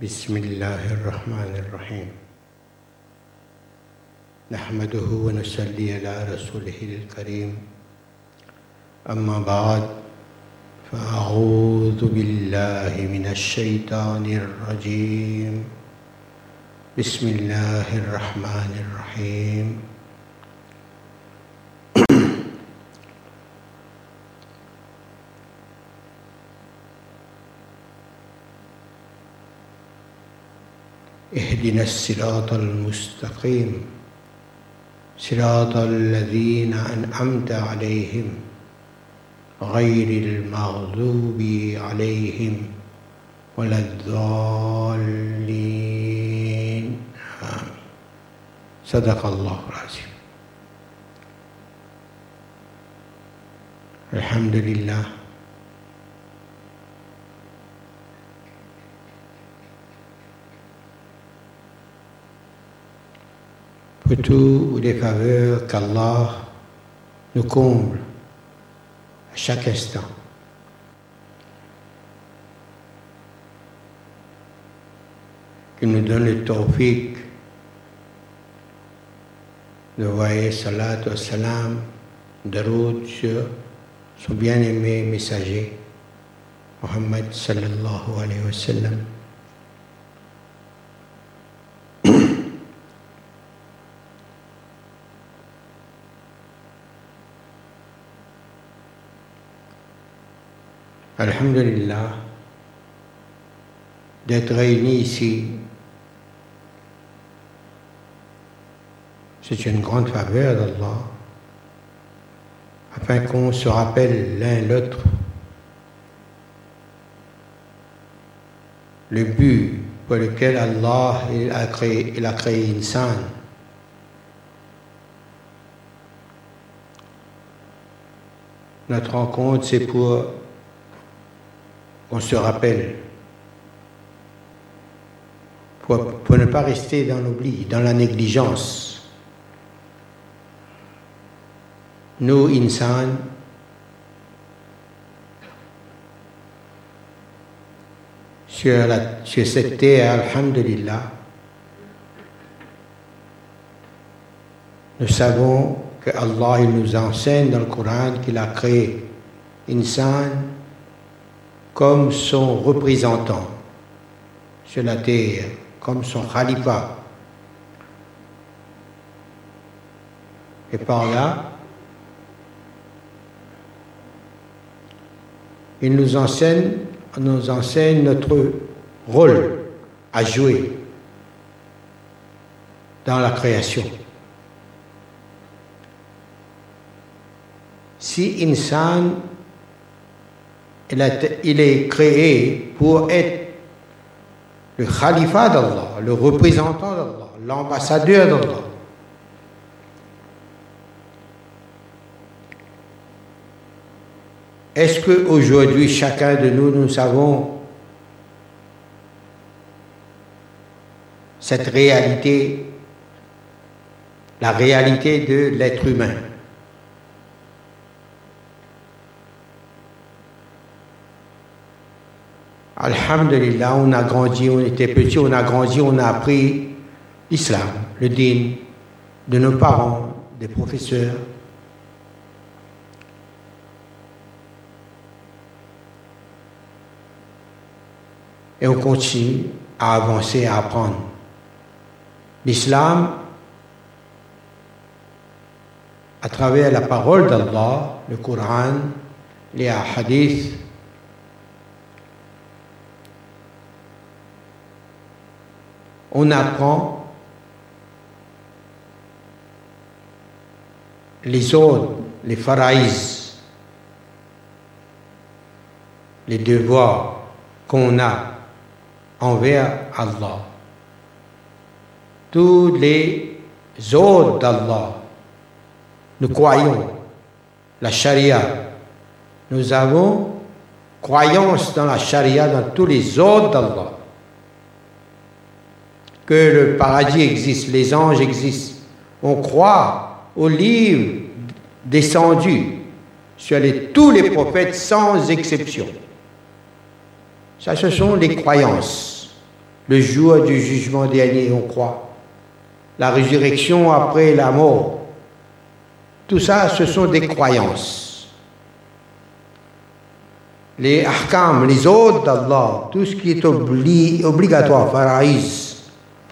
بسم الله الرحمن الرحيم. نحمده ونصلي على رسوله الكريم. أما بعد فأعوذ بالله من الشيطان الرجيم. بسم الله الرحمن الرحيم. اهدنا الصراط المستقيم. صراط الذين أنعمت عليهم غير المغضوب عليهم ولا الضالين. آمين. صدق الله العظيم. الحمد لله. Toutes les faveurs qu'Allah nous comble à chaque instant. Qu'il nous donne le tawfiq de voyer salat wa salam, daroud sur son bien-aimé messager, Muhammad sallallahu alayhi wa sallam. Alhamdulillah, d'être réunis ici, c'est une grande faveur d'Allah, afin qu'on se rappelle l'un l'autre le but pour lequel Allah a créé, il a créé. Notre rencontre, c'est pour qu'on se rappelle, pour, ne pas rester dans l'oubli, dans la négligence. Nous, insan, sur, la, cette terre, alhamdulillah, nous savons que Allah nous enseigne dans le Coran qu'il a créé insan comme son représentant sur la terre, comme son khalifa. Et par là, il nous enseigne, nous enseigne notre rôle à jouer dans la création. Si insan il, est créé pour être le khalifa d'Allah, le représentant d'Allah, l'ambassadeur d'Allah. Est-ce qu'aujourd'hui, chacun de nous, nous savons cette réalité, la réalité de l'être humain? Alhamdulillah, on a grandi, on était petit, on a grandi, on a appris l'islam, le din, de nos parents, des professeurs. Et on continue à avancer, à apprendre. L'islam, à travers la parole d'Allah, le Coran, les hadiths, on apprend les ordres, les faraïs, les devoirs qu'on a envers Allah. Tous les ordres d'Allah, nous croyons, la charia, nous avons croyance dans la charia, dans tous les ordres d'Allah que le paradis existe, les anges existent. On croit aux livres descendus sur les, tous les prophètes sans exception. Ça, ce sont les croyances, le jour du jugement dernier, on croit. La résurrection après la mort. Tout ça, ce sont des croyances. Les ahkam, les ordres d'Allah, tout ce qui est obligatoire, faraïs,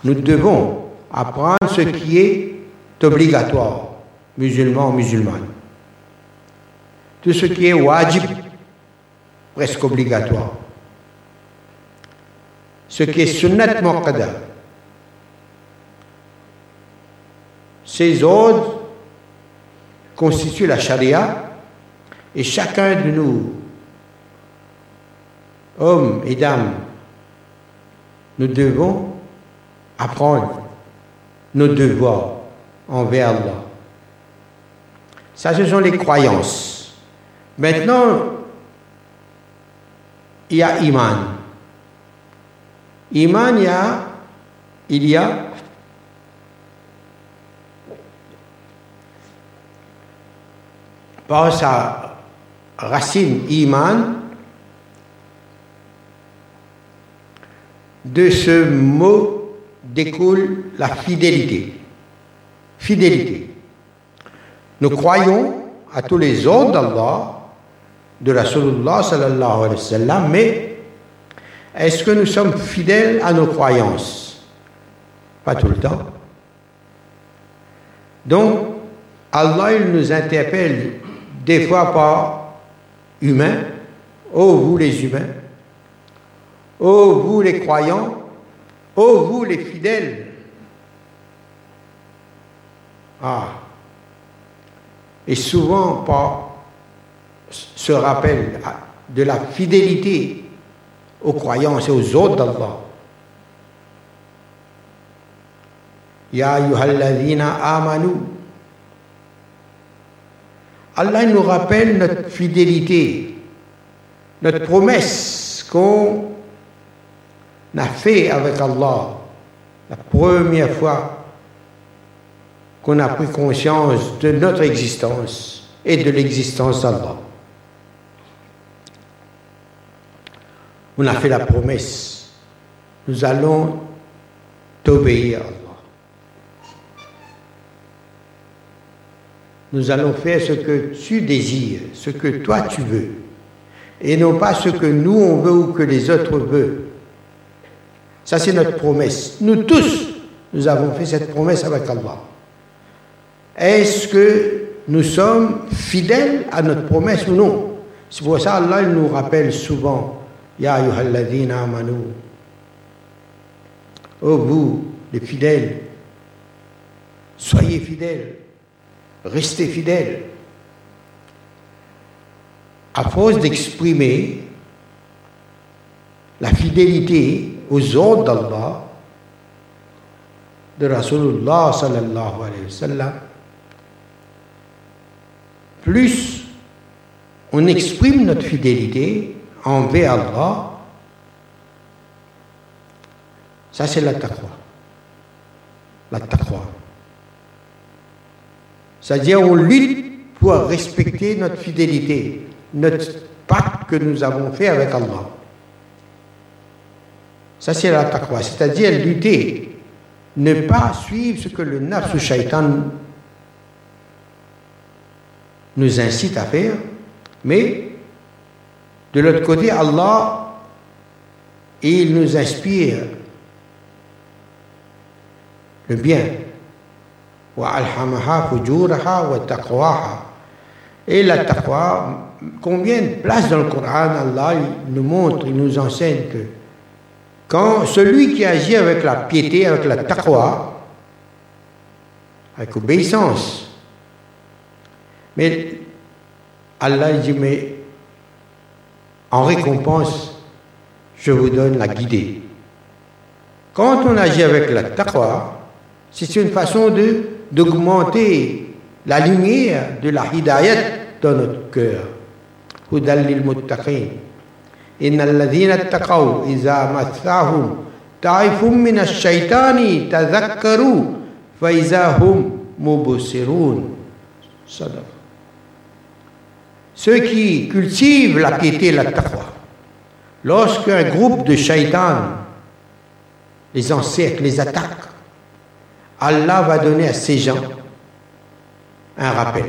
nous devons apprendre ce qui est obligatoire, musulman, musulman. Tout ce qui est wajib, presque obligatoire. Ce qui est sunnat muqaddam. Ces ordres constituent la charia et chacun de nous, hommes et dames, nous devons apprendre nos devoirs envers Allah. Ça, ce sont les croyances. Maintenant, il y a Iman. Iman, il y a, il y a par sa racine Iman, de ce mot découle la fidélité. Fidélité. Nous croyons à tous les ordres d'Allah, de Rasulullah sallallahu alayhi wa sallam, mais est-ce que nous sommes fidèles à nos croyances? Pas tout le temps. Donc, Allah il nous interpelle des fois par humains, oh vous les humains, oh vous les croyants, oh vous les fidèles. Ah, et souvent par ce rappel de la fidélité aux croyances et aux autres d'Allah. Ya ayyuhalladhina amanu. Allah nous rappelle notre fidélité, notre promesse qu'on a fait avec Allah la première fois qu'on a pris conscience de notre existence et de l'existence d'Allah. On a fait la promesse. Nous allons t'obéir, Allah. Nous allons faire ce que tu désires, ce que toi tu veux, et non pas ce que nous on veut ou que les autres veulent. Ça, c'est notre promesse. Nous tous, nous avons fait cette promesse avec Allah. Est-ce que nous sommes fidèles à notre promesse ou non? C'est pour ça Allah nous rappelle souvent Ya ayyuhalladhina amanu. Oh vous, les fidèles, soyez fidèles, restez fidèles. À force d'exprimer la fidélité aux ordres d'Allah, de Rasulullah sallallahu alayhi wa sallam, plus on exprime notre fidélité envers Allah, ça c'est la taqwa. La taqwa. C'est-à-dire on lutte pour respecter notre fidélité, notre pacte que nous avons fait avec Allah. Ça c'est la taqwa, c'est-à-dire lutter, ne pas suivre ce que le nafs ou shaitan nous incite à faire, mais de l'autre côté, Allah, il nous inspire le bien. Et la taqwa, combien de places dans le Coran, Allah nous montre, il nous enseigne que quand celui qui agit avec la piété, avec la taqwa, avec obéissance, mais Allah dit, mais en récompense, je vous donne la guidée. Quand on agit avec la taqwa, c'est une façon de, d'augmenter la lumière de la hidayat dans notre cœur. هدى للمتقين إن الذين اتقوا إذا مساهم طائف من الشيطان تذكروا فإذا هم مبصرون صدق ceux qui cultivent la piété et la taqwa, lorsqu'un groupe de shaitans les encerclent, les attaquent, Allah va donner à ces gens un rappel.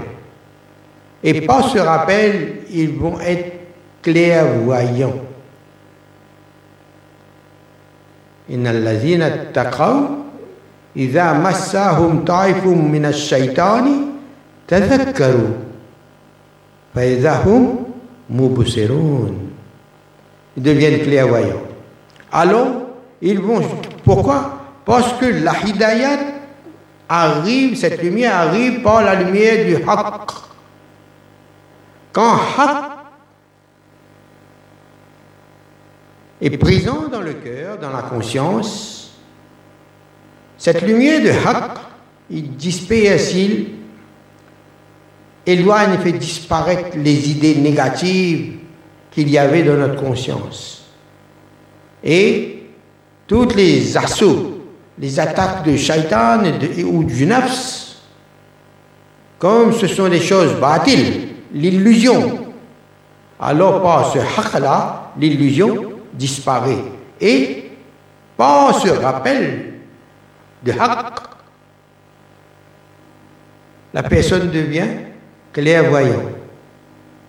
Et par ce rappel, ils vont être clairvoyant. Innalazina taqaw idha massahum ta'ifum min ash-shaytani tadhakkaru fa idha hum. Ils deviennent clairvoyants. Alors, ils vont pourquoi? Parce que la hidayat arrive, cette lumière arrive par la lumière du haqq. Quand haqq est présent dans le cœur, dans la conscience, cette lumière de haqq, il disperse, il éloigne fait disparaître les idées négatives qu'il y avait dans notre conscience. Et toutes les assauts, les attaques de shaitan ou du nafs, comme ce sont des choses bâtiles, l'illusion, alors par ce haqq-là, l'illusion disparaît. Et par ce rappel de haqq, la personne devient clairvoyante.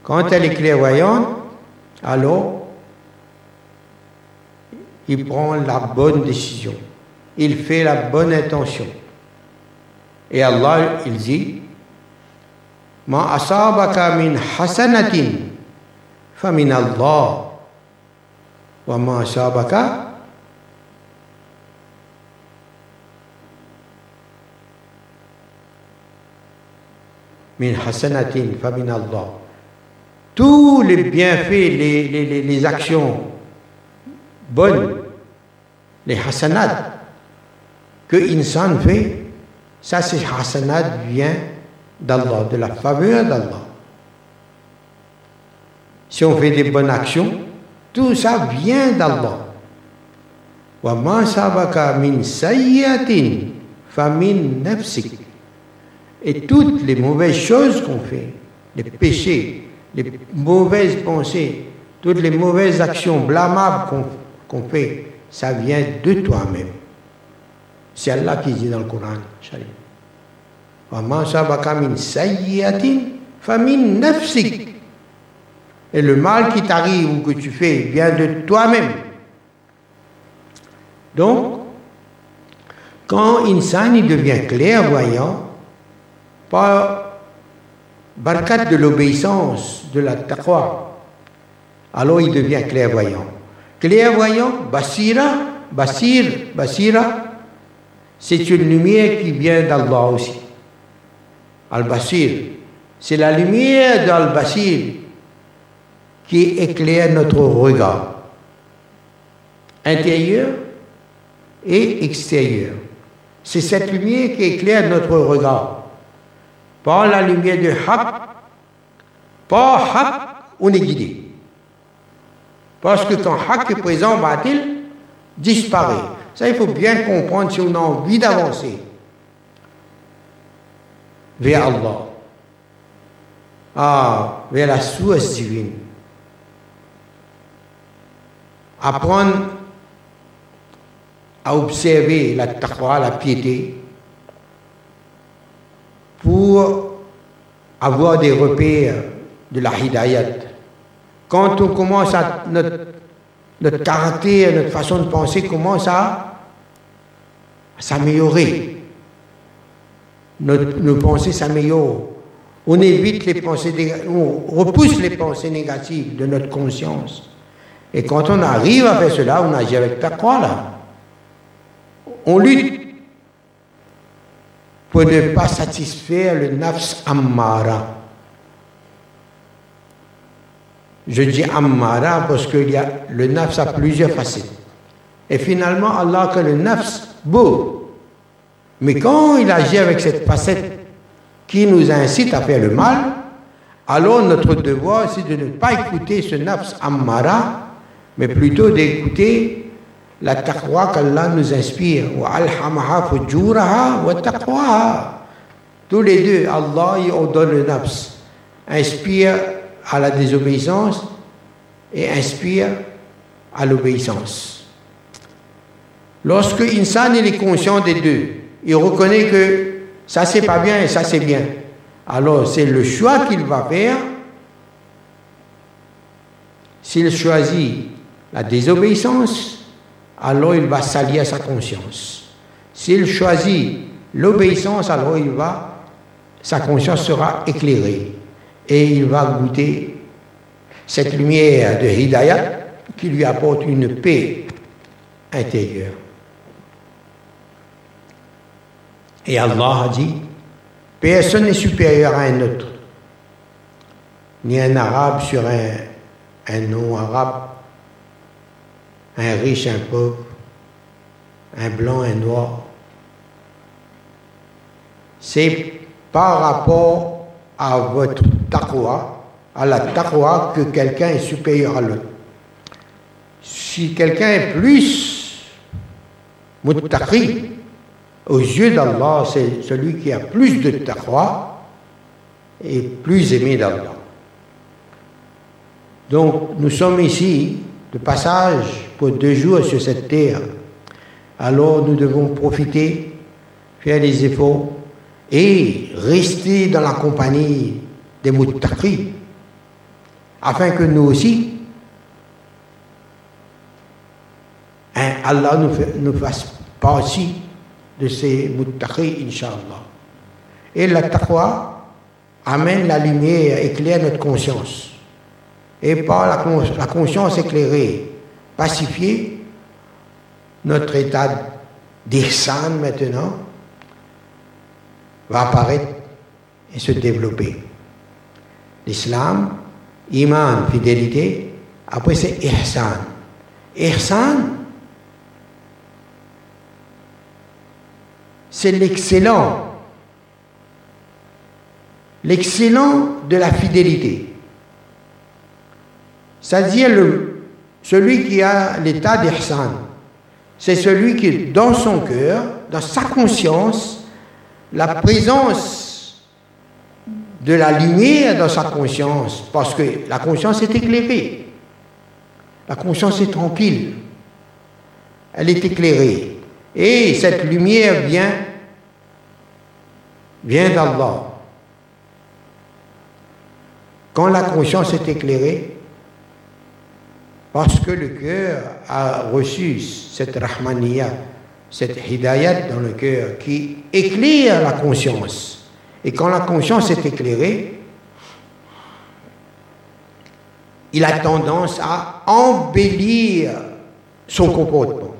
Quand elle est clairvoyante, alors il prend la bonne décision. Il fait la bonne intention. Et Allah, il dit, Ma asabaka min hasanatin, famin Allah wama sabaka min hasanatin. Tous les bienfaits, les, les, actions bonnes, les hasanat que insan fait, ça c'est hasanat vient d'Allah, de la faveur d'Allah. Si on fait des bonnes actions, tout ça vient d'Allah. وَمَا سَبَكَ مِنْ سَيِّئَةٍ فَمِنْ نَفْسِكَ Et toutes les mauvaises choses qu'on fait, les péchés, les mauvaises pensées, toutes les mauvaises actions blâmables qu'on qu fait, ça vient de toi-même. C'est Allah qui dit dans le Coran. وَمَا سَبَكَ مِنْ سَيِّئَةٍ فَمِنْ نَفْسِكَ et le mal qui t'arrive ou que tu fais vient de toi-même. Donc, quand Insan devient clairvoyant, par barkat de l'obéissance, de la taqwa, alors il devient clairvoyant. Clairvoyant, basira, basir, basira, c'est une lumière qui vient d'Allah aussi. Al-Basir, c'est la lumière d'Al-Basir qui éclaire notre regard, intérieur et extérieur. C'est cette lumière qui éclaire notre regard. Par la lumière de Haq, par Haq, on est guidé. Parce que quand Haq est présent, Batil disparaît. Ça, il faut bien comprendre si on a envie d'avancer vers Allah, ah, vers la source divine apprendre à observer la taqwa, la piété, pour avoir des repères de la hidayat. Quand on commence à notre, notre caractère, notre façon de penser commence à, s'améliorer. nos pensées s'améliorent. On évite les pensées, on repousse les pensées négatives de notre conscience. Et quand on arrive à faire cela, on agit avec taqwa là. On lutte pour ne pas satisfaire le nafs ammara. Je dis ammara parce que le nafs a plusieurs facettes. Et finalement, Allah que le nafs beau. Mais quand il agit avec cette facette qui nous incite à faire le mal, alors notre devoir c'est de ne pas écouter ce nafs ammara mais plutôt d'écouter la taqwa qu'Allah nous inspire. Tous les deux, Allah y donne le nafs, inspire à la désobéissance et inspire à l'obéissance. Lorsque Insan il est conscient des deux, il reconnaît que ça c'est pas bien et ça c'est bien. Alors c'est le choix qu'il va faire. S'il choisit la désobéissance, alors il va s'allier à sa conscience. S'il choisit l'obéissance, alors il va, sa conscience sera éclairée et il va goûter cette lumière de Hidayat qui lui apporte une paix intérieure. Et Allah a dit, personne n'est supérieur à un autre, ni un arabe sur un, un non-arabe, un riche, un pauvre, un blanc, un noir. C'est par rapport à votre taqwa, à la taqwa, que quelqu'un est supérieur à l'autre. Si quelqu'un est plus muttaqi, aux yeux d'Allah, c'est celui qui a plus de taqwa et plus aimé d'Allah. Donc, nous sommes ici de passage deux jours sur cette terre. Alors, nous devons profiter, faire des efforts et rester dans la compagnie des muttaqis, afin que nous aussi, hein, Allah nous, fasse partie de ces muttaqis, Inch'Allah. Et la taqwa amène la lumière, éclaire notre conscience. Et par la conscience éclairée, pacifiée, notre état d'ihsan maintenant va apparaître et se développer. L'islam, iman, fidélité, après c'est ihsan. Ihsan, c'est l'excellent. L'excellent de la fidélité. C'est-à-dire celui qui a l'état d'ihsan. C'est celui qui, dans son cœur, dans sa conscience, la présence de la lumière dans sa conscience, parce que la conscience est éclairée. La conscience est tranquille. Elle est éclairée. Et cette lumière vient, vient d'Allah. Quand la conscience est éclairée, parce que le cœur a reçu cette rahmaniya, cette hidayat dans le cœur qui éclaire la conscience. Et quand la conscience est éclairée, il a tendance à embellir son comportement.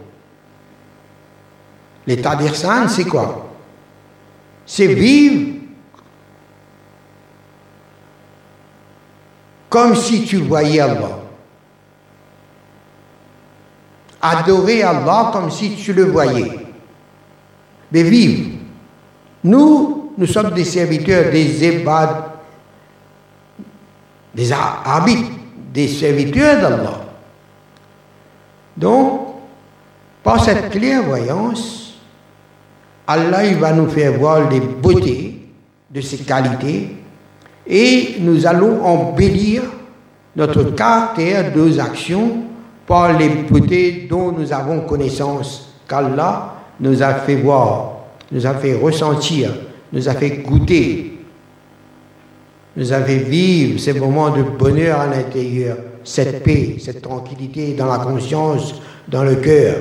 L'état d'Irsan, c'est quoi? C'est vivre comme si tu voyais Allah. Adorer Allah comme si tu le voyais. Mais vivre. Nous, nous sommes des serviteurs, des ébades, des habits, des serviteurs d'Allah. Donc, par cette clairvoyance, Allah il va nous faire voir les beautés de ses qualités et nous allons embellir notre caractère, nos actions par les beautés dont nous avons connaissance, qu'Allah nous a fait voir, nous a fait ressentir, nous a fait goûter, nous a fait vivre ces moments de bonheur à l'intérieur, cette paix, cette tranquillité dans la conscience, dans le cœur.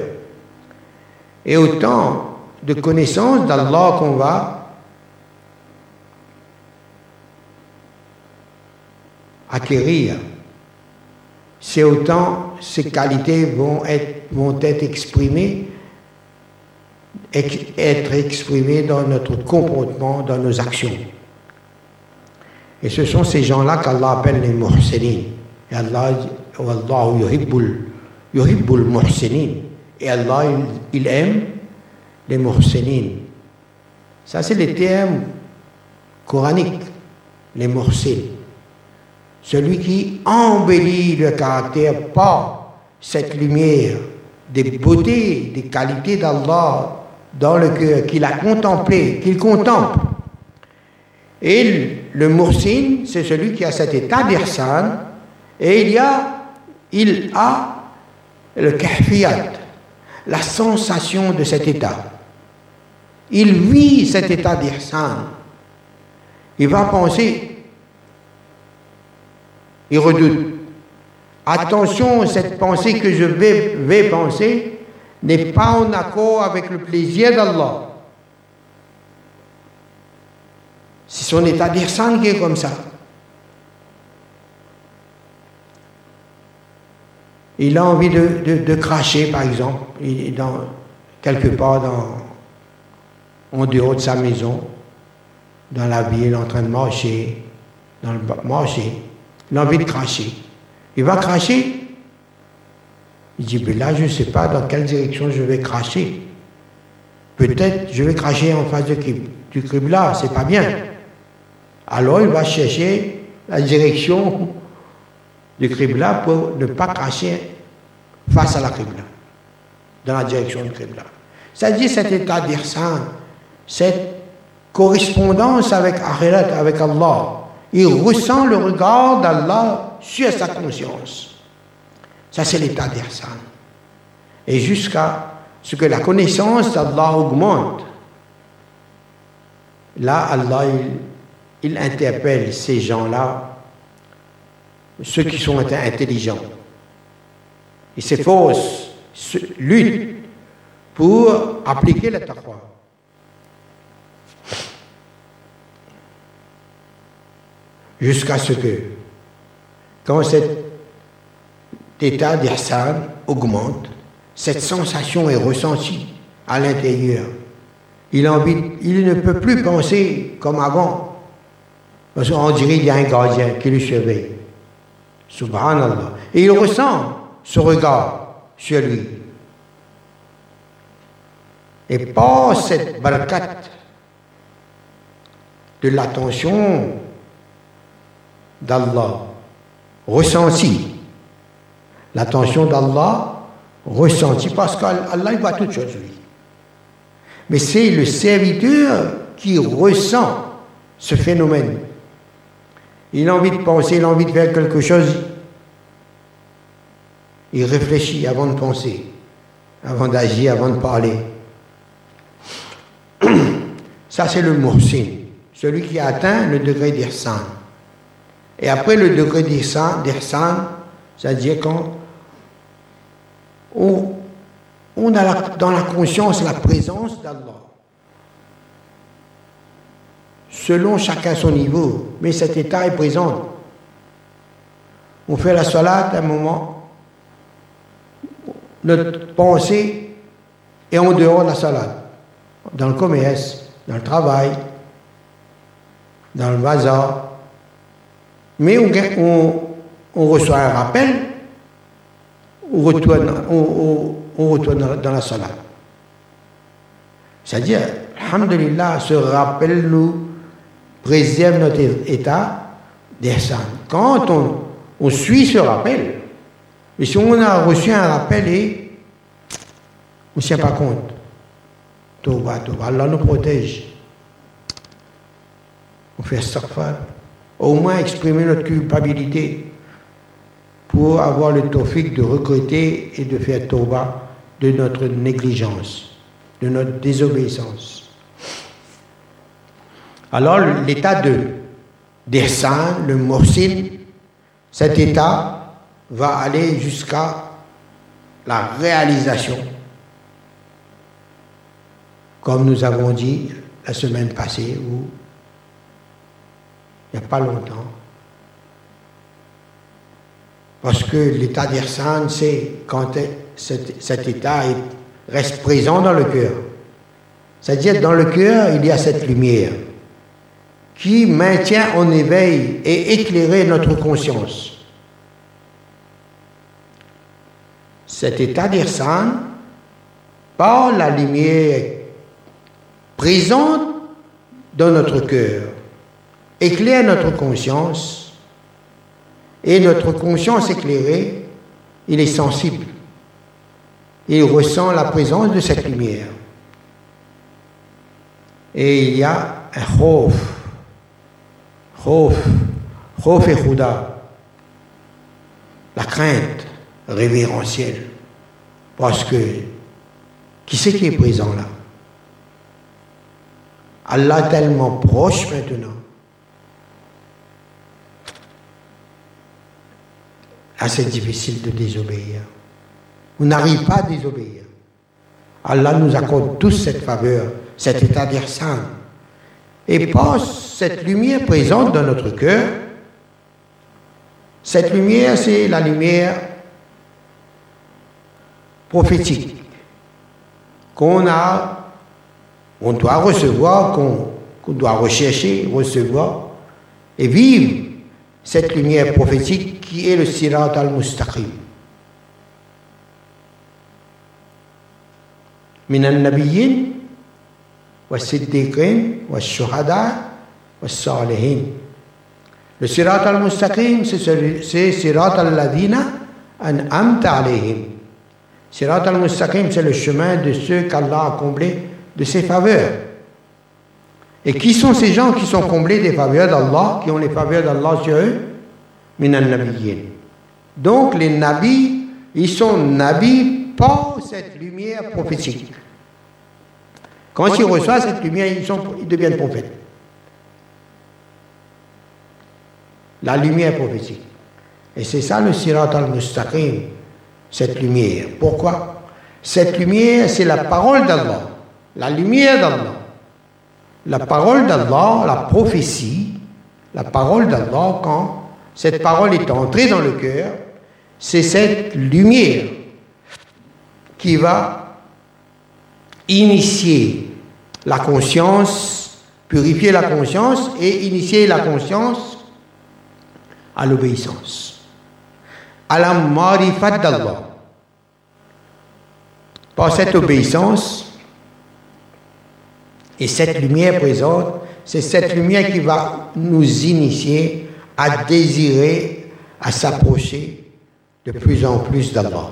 Et autant de connaissance d'Allah qu'on va acquérir, c'est autant ces qualités vont être, exprimées, être exprimées dans notre comportement, dans nos actions. Et ce sont ces gens-là qu'Allah appelle les muhsinin. Et Allah, muhsinin. Et Allah, il aime les muhsinin. Ça, c'est les termes coraniques, les muhsin. Celui qui embellit le caractère par cette lumière des beautés, des qualités d'Allah dans le cœur, qu'il a contemplé, qu'il contemple. Et le muhsin, c'est celui qui a cet état d'irsan, et il a, il a le kahfiyat, la sensation de cet état. Il vit cet état d'ihsan. Il va penser, il redoute. Attention, cette pensée que je vais, penser n'est pas en accord avec le plaisir d'Allah. C'est son état d'ihsan qui est comme ça. Il a envie de, cracher, par exemple, quelque part en dehors de sa maison, dans la ville, en train de marcher, dans le marché. Il a envie de cracher. Il va cracher. Il dit, mais là, je ne sais pas dans quelle direction je vais cracher. Peut-être je vais cracher en face du, du là, c'est pas bien. Alors il va chercher la direction du Kribla pour ne pas cracher face à la Kribla, dans la direction du Kribla. C'est-à-dire cet état d'irsan, cette correspondance avec Akhirat, avec Allah. Il ressent le regard d'Allah sur sa conscience. Ça, c'est l'état d'irsan. Et jusqu'à ce que la connaissance d'Allah augmente. Là, Allah, il interpelle ces gens-là ceux qui sont intelligents. Ils s'efforcent, luttent pour appliquer la taqwa. Jusqu'à ce que, quand cet état d'ihsan augmente, cette sensation est ressentie à l'intérieur. Il, il ne peut plus penser comme avant. Parce qu'on dirait qu'il y a un gardien qui le surveille. Subhanallah. Et il ressent ce regard sur lui. Et pas cette barakat de l'attention d'Allah ressentie. L'attention d'Allah ressentie parce qu'Allah il voit toutes choses lui. Mais c'est le serviteur qui ressent ce phénomène. Il a envie de penser, il a envie de faire quelque chose. Il réfléchit avant de penser, avant d'agir, avant de parler. Ça, c'est le muhsin, celui qui a atteint le degré d'ihsan. Et après le degré d'ihsan, c'est-à-dire quand on, on a dans la conscience la présence d'Allah selon chacun son niveau, mais cet état est présent. On fait la salat à un moment, notre pensée est en dehors de la salat, dans le commerce, dans le travail, dans le bazar. Mais on, reçoit un rappel, on retourne, dans la salat. C'est-à-dire, Alhamdulillah, ce rappel nous préserve notre état d'Ihsan. Quand on, suit ce rappel, et si on a reçu un rappel et on ne tient pas compte, Allah nous protège. On fait ça, Au moins exprimer notre culpabilité pour avoir le tawfiq de recruter et de faire Toba de notre négligence, de notre désobéissance. Alors l'état de dessin, le morcine, cet état va aller jusqu'à la réalisation. Comme nous avons dit la semaine passée, ou il n'y a pas longtemps. Parce que l'état d'Irsan, c'est quand cet, état reste présent dans le cœur. C'est-à-dire dans le cœur, il y a cette lumière qui maintient en éveil et éclairer notre conscience. Cet état d'Irsan, par la lumière présente dans notre cœur, éclaire notre conscience, et notre conscience éclairée, il est sensible. Il ressent la présence de cette lumière. Et il y a un khof, Khof, et la crainte révérentielle, parce que Qui c'est qui est présent là? Allah tellement proche maintenant. Ah, c'est difficile de désobéir. On n'arrive pas à désobéir. Allah nous accorde tous cette faveur, cet état d'irsan. Et pose cette lumière présente dans notre cœur. Cette lumière, c'est la lumière prophétique qu'on a, on doit recevoir, qu'on doit rechercher, recevoir et vivre cette lumière prophétique qui est le Sirat al-Mustaqim. من النبيين والصديقين والشهداء والصالحين Le Sirat al-Mustaqim, c'est Sirat al-Ladina an'amta alayhim. Sirat al-Mustaqim, c'est le chemin de ceux qu'Allah a comblés de ses faveurs. Et qui sont ces gens qui sont comblés des faveurs d'Allah, qui ont les faveurs d'Allah sur eux. Donc les nabis, ils sont nabis par cette lumière prophétique. Quand ils reçoivent cette lumière, ils deviennent prophètes. La lumière prophétique. Et c'est ça le Sirat al-Mustaqim, cette lumière. Pourquoi? Cette lumière, c'est la parole d'Allah, la lumière d'Allah. La parole d'Allah, la prophétie, la parole d'Allah, quand cette parole est entrée dans le cœur, c'est cette lumière qui va initier la conscience, purifier la conscience et initier la conscience à l'obéissance, à la marifat d'Allah. Par cette obéissance et cette lumière présente, c'est cette lumière qui va nous initier à désirer, à s'approcher de plus en plus d'Allah.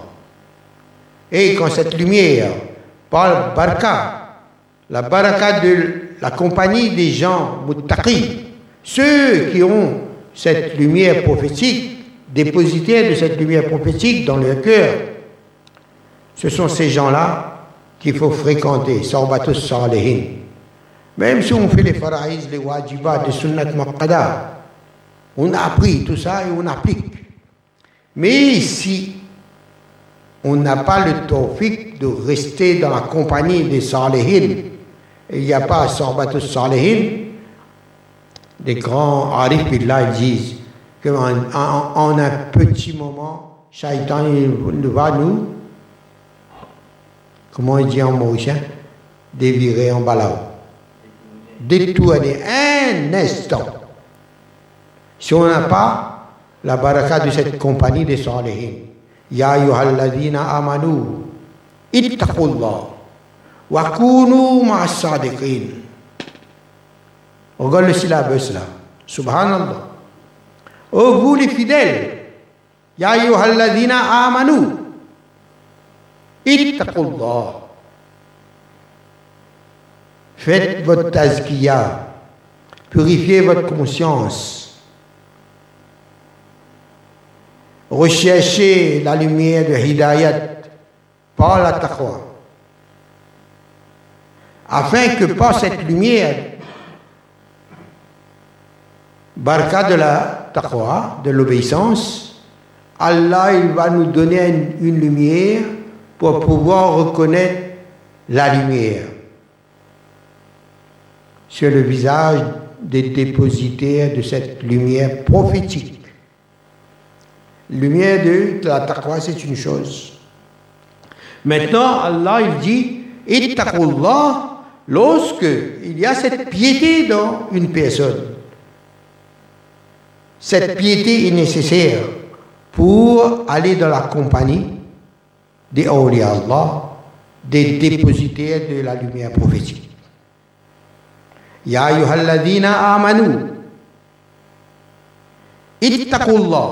Et quand cette lumière, par baraka, la baraka de la compagnie des gens muttaqis, ceux qui ont cette lumière prophétique, dépositaire de cette lumière prophétique dans leur cœur, ce sont ces gens-là qu'il faut fréquenter, Sarbatus Salihin. Même si on fait les faraïs, les wajibats, les sunnat maqada, on a appris tout ça et on applique. Mais si on n'a pas le tawfiq de rester dans la compagnie des salihin, il n'y a pas Sarbatus Salihin, les grands arifs là disent qu'en un petit moment, Shaitan va nous, comment il dit en mauricien, dévirer en balao. Détourner un instant. Si on n'a pas la baraka de cette compagnie des salihin, Ya ayyuhalladhina amanu, ittaqullah, wa kunu ma'as sadiqin. Regarde le syllabus là. Subhanallah. Oh vous les fidèles, Ya ayyuhalladhina amanu, ittaqullah. Faites votre tazkiya, purifiez votre conscience. Recherchez la lumière de Hidayat par la taqwa. Afin que par cette lumière, barka de la taqwa, de l'obéissance, Allah il va nous donner une, une lumière pour pouvoir reconnaître la lumière sur le visage des dépositaires de cette lumière prophétique. Lumière de la taqwa, c'est une chose. Maintenant, Allah il dit Ittaqullah lorsque il y a cette piété dans une personne. Cette piété est nécessaire pour aller dans la compagnie des awliya Allah, des dépositaires de la lumière prophétique. Ya ayyuhalladhina amanu ittaqullah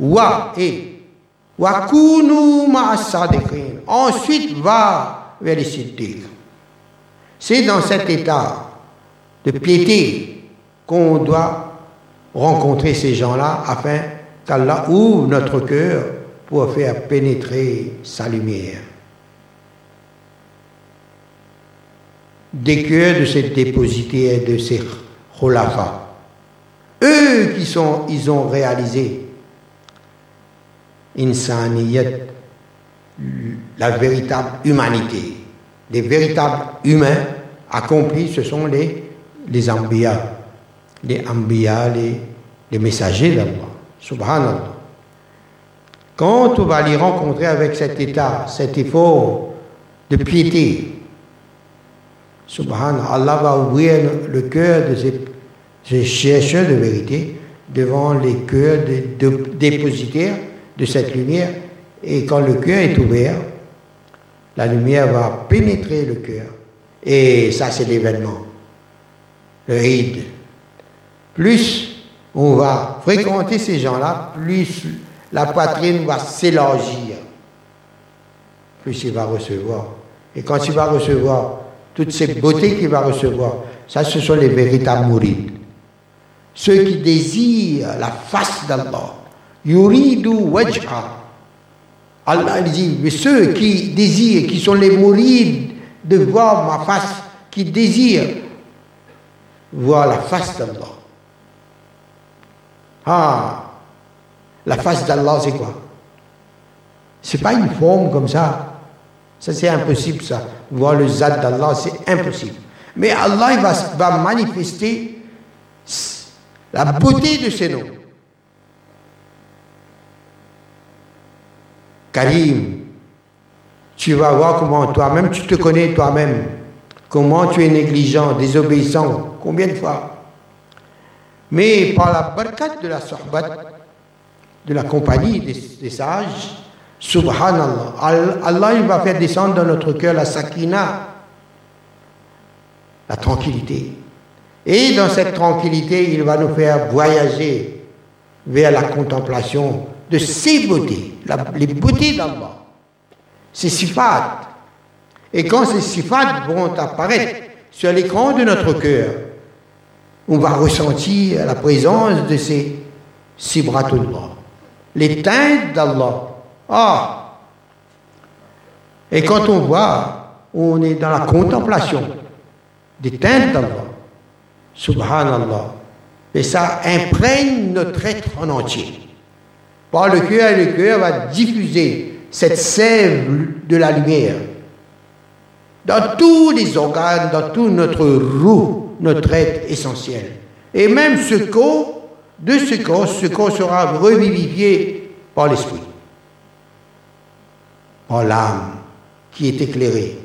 wa et wa kunu ma'as sadiqin. Ensuite va vers les. C'est dans cet état de piété qu'on doit rencontrer ces gens-là afin qu'Allah ouvre notre cœur pour faire pénétrer sa lumière. Cœurs de ces dépositaires et de ces khulafa. Eux qui sont, ils ont réalisé insaniyat, la véritable humanité. Les véritables humains accomplis, ce sont les, les ambiyas, les ambiyas, les, les messagers d'Allah. Subhanallah. Quand on va les rencontrer avec cet état, cet effort de piété, Subhanallah, Allah va ouvrir le cœur de ces, chercheurs de vérité devant les cœurs des dépositaires de cette lumière. Et quand le cœur est ouvert, la lumière va pénétrer le cœur. Et ça, c'est l'événement. Le Eid. Plus on va fréquenter ces gens-là, plus la poitrine va s'élargir. Plus il va recevoir. Et quand il va recevoir toutes ces beautés qu'il va recevoir, ça, ce sont les véritables mourides. Ceux qui désirent la face d'Allah. Yuridu wajha. Allah dit, mais ceux qui désirent, qui sont les mourides de voir ma face, qui désirent voir la face d'Allah. Ah, la face d'Allah, c'est quoi? C'est pas une forme comme ça. Ça, c'est impossible, ça. Voir le zad d'Allah, c'est impossible. Mais Allah va, va manifester la beauté de ses noms. Karim, tu vas voir comment toi-même, tu te connais toi-même, comment tu es négligent, désobéissant, combien de fois. Mais par la barkat de la de la compagnie des sages, Subhanallah. Allah, il va faire descendre dans notre cœur la sakina, la tranquillité. Et dans cette tranquillité, il va nous faire voyager vers la contemplation de ses beautés, les beautés d'Allah, ses sifat. Et quand ces sifat vont apparaître sur l'écran de notre cœur, on va ressentir la présence de ces sibratullah, les teintes d'Allah, ah Et quand on voit, on est dans la contemplation des teintes d'Allah, subhanallah, et ça imprègne notre être en entier. Par le cœur, le cœur va diffuser cette sève de la lumière dans tous les organes, dans tout notre roue, notre être essentiel. Et même ce corps, de ce corps, ce corps sera revivifié par l'esprit en l'âme qui est éclairée.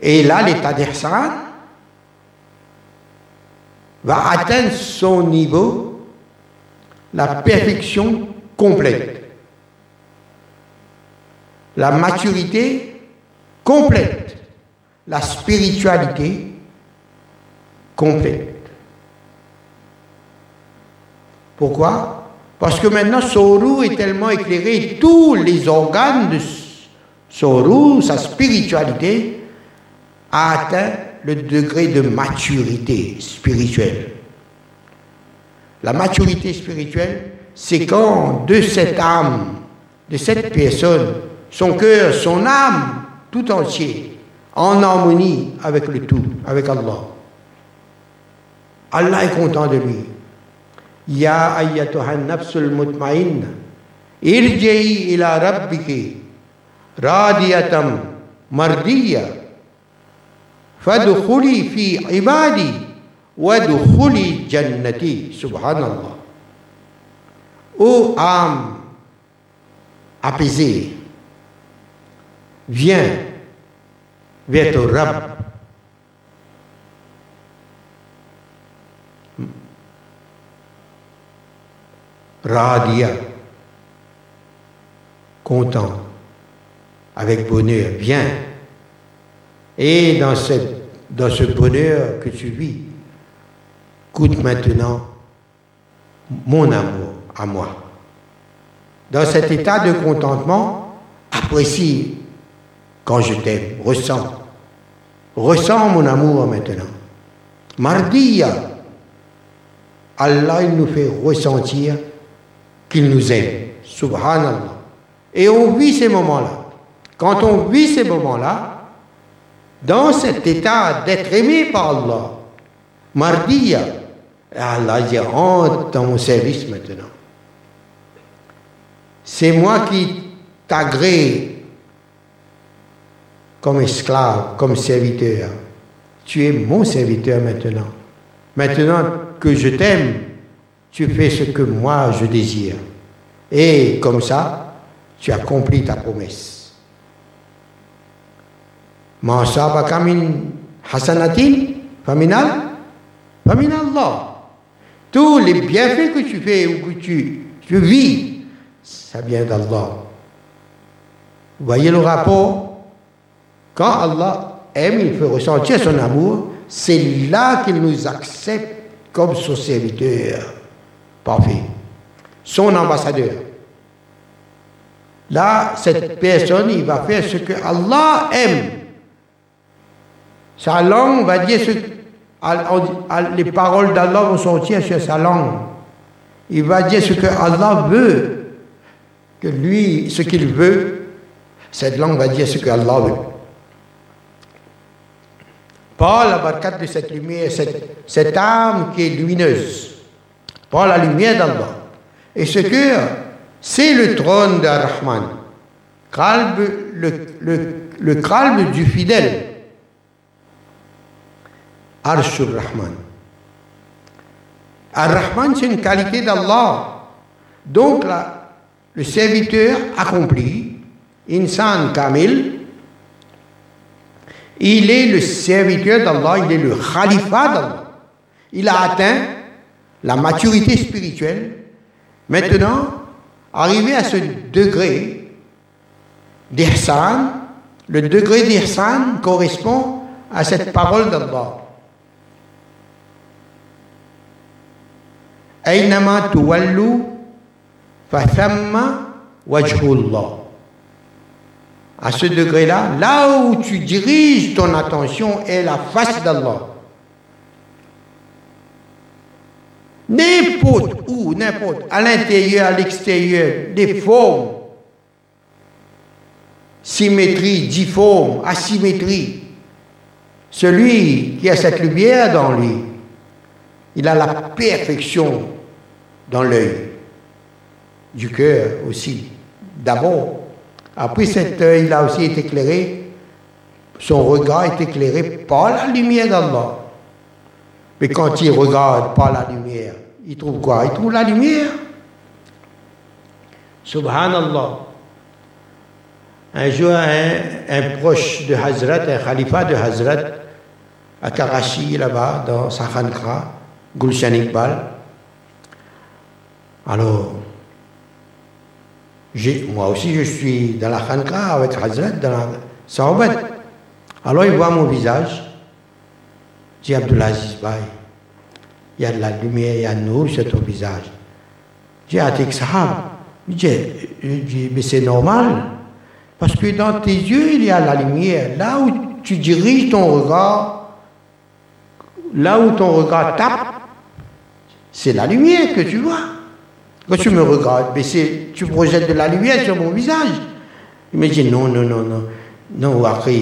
Et là, l'état d'Ihsan va atteindre son niveau, la perfection complète, la maturité complète, la spiritualité complète. Pourquoi? Parce que maintenant, Soru est tellement éclairé, tous les organes de Soru, sa spiritualité, a atteint le degré de maturité spirituelle. La maturité spirituelle, c'est quand de cette âme, de cette personne, son cœur, son âme, tout entier, en harmonie avec le tout, avec Allah. Allah est content de lui. يا أيتها النفس المطمئنة ارجعي إلى ربك راضية مرضية. فادخلي في عبادي وادخلي جنتي. سبحان الله Ô âme apaisée, viens vers ton Rab. Radia, content, avec bonheur, viens. Et dans, dans ce bonheur que tu vis, goûte maintenant mon amour à moi. Dans cet état de contentement, apprécie quand je t'aime, ressens. Ressens mon amour maintenant. Mardia, Allah nous fait ressentir qu'il nous aime. Subhanallah. Et on vit ces moments-là. Quand on vit ces moments-là, dans cet état d'être aimé par Allah, mardiya, Allah dit entre dans mon service maintenant. C'est moi qui t'agrée comme esclave, comme serviteur. Tu es mon serviteur maintenant. Maintenant que je t'aime, tu fais ce que moi je désire. Et comme ça, tu accomplis ta promesse. faminal, faminallah. Tous les bienfaits que tu fais ou que tu, tu vis, ça vient d'Allah. Vous voyez le rapport? Quand Allah aime, il fait ressentir son amour, c'est là qu'il nous accepte comme son serviteur parfait, son ambassadeur. Là, cette personne, il va faire ce que Allah aime. Sa langue va dire ce les paroles d'Allah vont sortir sur sa langue. Il va dire ce que Allah veut, que lui, ce qu'il veut, cette langue va dire ce que Allah veut. Par la barcat de cette lumière, cette, âme qui est lumineuse, par la lumière d'Allah. Et ce cœur, c'est le trône d'Ar-Rahman, le, calme du fidèle. Arshur Rahman. Ar-Rahman, c'est une qualité d'Allah. Donc, le serviteur accompli, Insan Kamil, il est le serviteur d'Allah, il est le khalifa d'Allah. Il a atteint la maturité spirituelle. Maintenant, arrivé à ce degré d'Ihsan, le degré d'Ihsan correspond à cette parole d'Allah. أينما تولوا فثم وجه الله à ce degré-là, là où tu diriges ton attention est la face d'Allah. N'importe où, n'importe, à l'intérieur, à l'extérieur, des formes, symétrie, difforme, asymétrie. Celui qui a cette lumière dans lui, il a la perfection dans l'œil, du cœur aussi, d'abord. Après cet œil, il a aussi été éclairé, son regard est éclairé par la lumière d'Allah. Mais quand il regarde par la lumière, il trouve quoi? Il trouve la lumière. Subhanallah. Un jour, un, proche de Hazrat, un khalifa de Hazrat, à Karachi, là-bas, dans Sakhankra, Gulshan Iqbal, alors, moi aussi, je suis dans la khanka avec Hazrat, dans la Sahabat. Alors, il voit mon visage. Dit Abdulaziz Bay, il y a de la lumière, il y a de nous sur ton visage. J'ai Atik Sahab. Dit, mais c'est normal. Parce que dans tes yeux, il y a la lumière. Là où tu diriges ton regard, là où ton regard tape, c'est la lumière que tu vois. Quand tu me regardes, mais tu projettes de la lumière sur mon visage. Il me dit non, non, non, non. Non, après,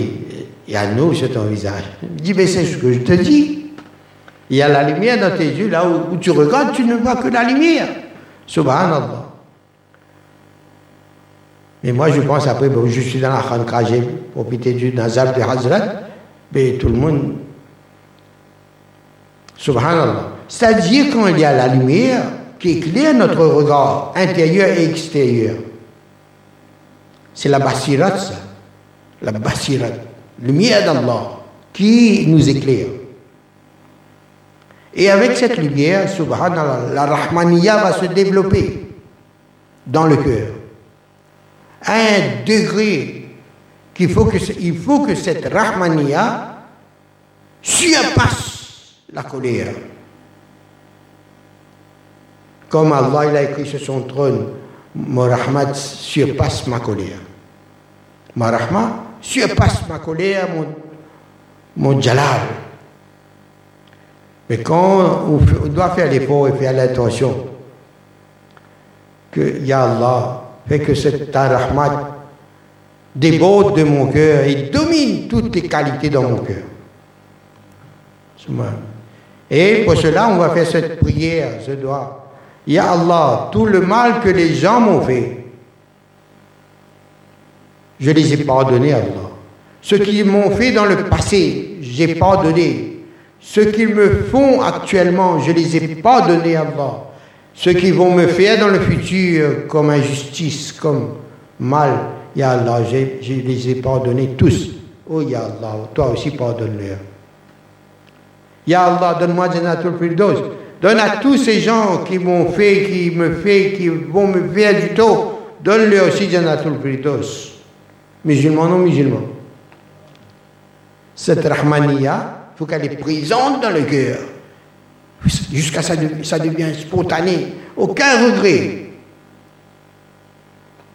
il y a nous sur ton visage. Je dis, mais c'est ce que je te dis. Il y a la lumière dans tes yeux, là où, tu regardes, tu ne vois que la lumière. Subhanallah. Mais moi, je pense après, je suis dans la Khanka, j'ai profité du Nazar de Hazrat, mais tout le monde. Subhanallah. C'est-à-dire, quand il y a la lumière, qui éclaire notre regard intérieur et extérieur. C'est la basirat, ça. La basirat, lumière d'Allah, qui nous éclaire. Et avec cette lumière, subhanallah, la rahmaniya va se développer dans le cœur. À un degré qu'il faut que, il faut que cette rahmaniya surpasse la colère. Comme Allah il a écrit sur son trône, mon rahmat surpasse ma colère. Ma rahmat surpasse ma colère, mon, mon jalal. Mais quand on, doit faire l'effort et faire l'intention que Ya Allah fait que cette rahmat déborde de mon cœur et domine toutes les qualités dans mon cœur. Et pour cela, on va faire cette prière, ce doigt. Ya Allah, tout le mal que les gens m'ont fait, je les ai pardonnés, Allah. Ce qu'ils m'ont fait dans le passé, j'ai pardonné. Ce qu'ils me font actuellement, je les ai pardonnés, Allah. Ce qu'ils vont me faire dans le futur comme injustice, comme mal, Ya Allah, je, les ai pardonnés tous. Oh Ya Allah, toi aussi pardonne-leur. Ya Allah, donne-moi Janatul Firdaus. Donne à tous ces gens qui m'ont fait, qui me fait, qui vont me faire du tort, donne-leur aussi Janatul Firdaus. Musulmans, non musulmans. Cette Rahmaniya, il faut qu'elle est présente dans le cœur. Jusqu'à ça, ça devient spontané. Aucun regret.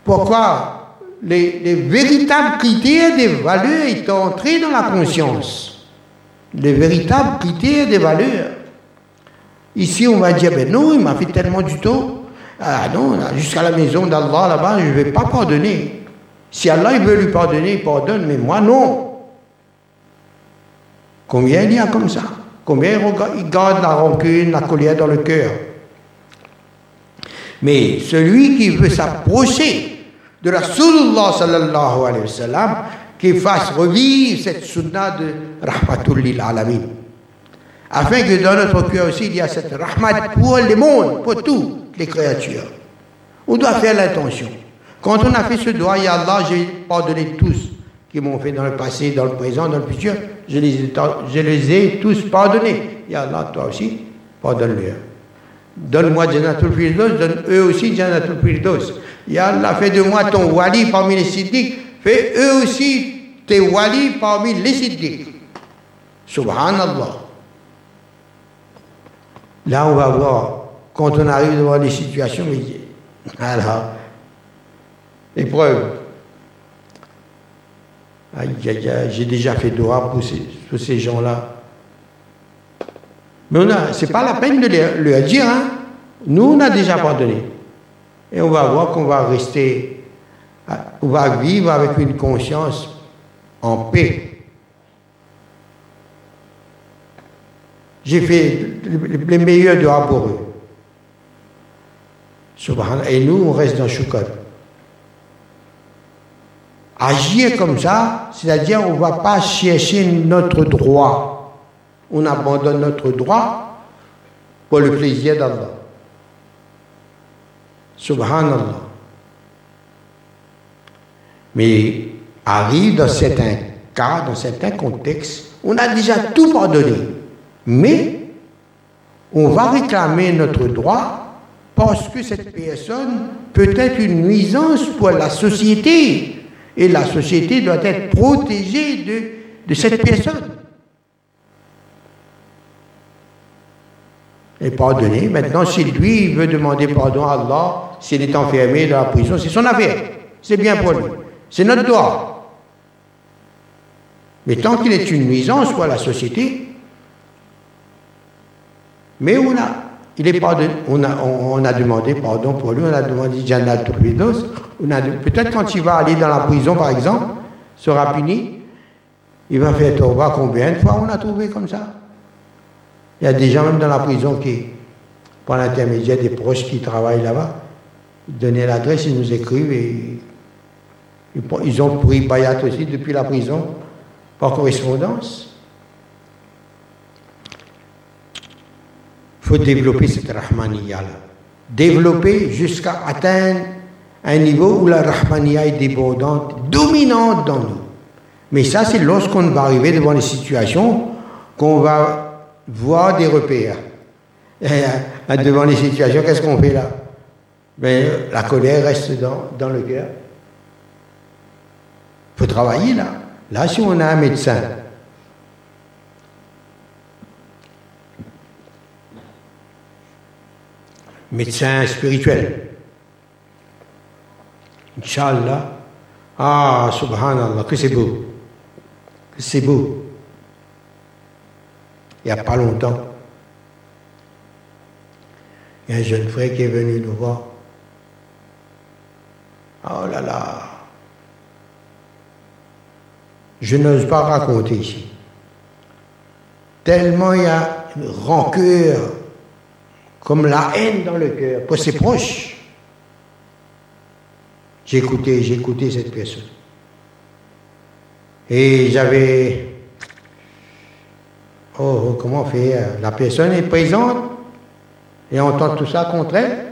Pourquoi? Les, véritables critères des valeurs étant entrés dans la conscience. Les véritables critères des valeurs. Ici, on va dire, ben non, il m'a fait tellement du tort. Ah non, jusqu'à la maison d'Allah là-bas, je ne vais pas pardonner. Si Allah veut lui pardonner, il pardonne, mais moi non. Combien il y a comme ça? Combien il garde la rancune, la colère dans le cœur? Mais celui qui veut s'approcher de Rasulullah sallallahu alayhi wa sallam qui fasse revivre cette sunna de rahmatul lil alamin. Afin que dans notre cœur aussi, il y a cette rahmat pour le monde, pour toutes les créatures. On doit faire l'intention. Quand on a fait ce doigt, ya Allah, j'ai pardonné tous qui m'ont fait dans le passé, dans le présent, dans le futur. Je les ai, les tous pardonnés. Ya Allah, toi aussi, pardonne-leur. Donne-moi Janatul Firdaus, donne eux aussi Janatul Firdaus. Ya Allah, fais de moi ton wali parmi les siddiques. Fais eux aussi tes wali parmi les siddiques. Subhanallah. Là, on va voir, quand on arrive devant des situations, alors, épreuve. J'ai déjà fait dehors pour ces, gens-là. Mais ce n'est pas la peine de leur dire, hein. Nous, on a déjà pardonné. Et on va voir qu'on va rester, on va vivre avec une conscience en paix. J'ai fait les meilleurs de pour eux. Et nous, on reste dans Choukot. Agir comme ça, c'est-à-dire on ne va pas chercher notre droit. On abandonne notre droit pour le plaisir d'Allah. Subhanallah. Mais arrive dans certains cas, dans certains contextes, on a déjà tout pardonné. Mais on va réclamer notre droit parce que cette personne peut être une nuisance pour la société. Et la société doit être protégée de, de cette personne. Et pardonner. Maintenant, si lui veut demander pardon à Allah, s'il est enfermé dans la prison, c'est son affaire. C'est bien pour lui. C'est notre droit. Mais tant qu'il est une nuisance pour la société, mais on a, il est pardonné, on a, on, a demandé pardon pour lui, on a demandé Jannat Peut-être quand il va aller dans la prison, par exemple, sera puni, il va faire voir combien de fois on a trouvé comme ça? Il y a des gens même dans la prison qui, par l'intermédiaire des proches qui travaillent là-bas, donner l'adresse, ils nous écrivent et ils ont pris Bayat aussi depuis la prison par correspondance. Il faut développer cette Rahmaniya Développer jusqu'à atteindre un niveau où la Rahmaniya est débordante, dominante dans nous. Mais ça, c'est lorsqu'on va arriver devant les situations qu'on va voir des repères. devant les situations, qu'est-ce qu'on fait là? Mais la colère reste dans, dans le cœur. Il faut travailler là. Là, si on a un médecin, médecin spirituel, Inch'Allah, ah, subhanallah, que c'est beau, que c'est beau. Il n'y a pas longtemps, il y a un jeune frère qui est venu nous voir. Oh là là. Je n'ose pas raconter ici. Tellement il y a une rancœur, comme la haine dans le cœur, pour ses proches. J'ai écouté, j'ai écouté cette personne. Et j'avais. Oh, oh comment faire? La personne est présente et entend tout ça contre elle.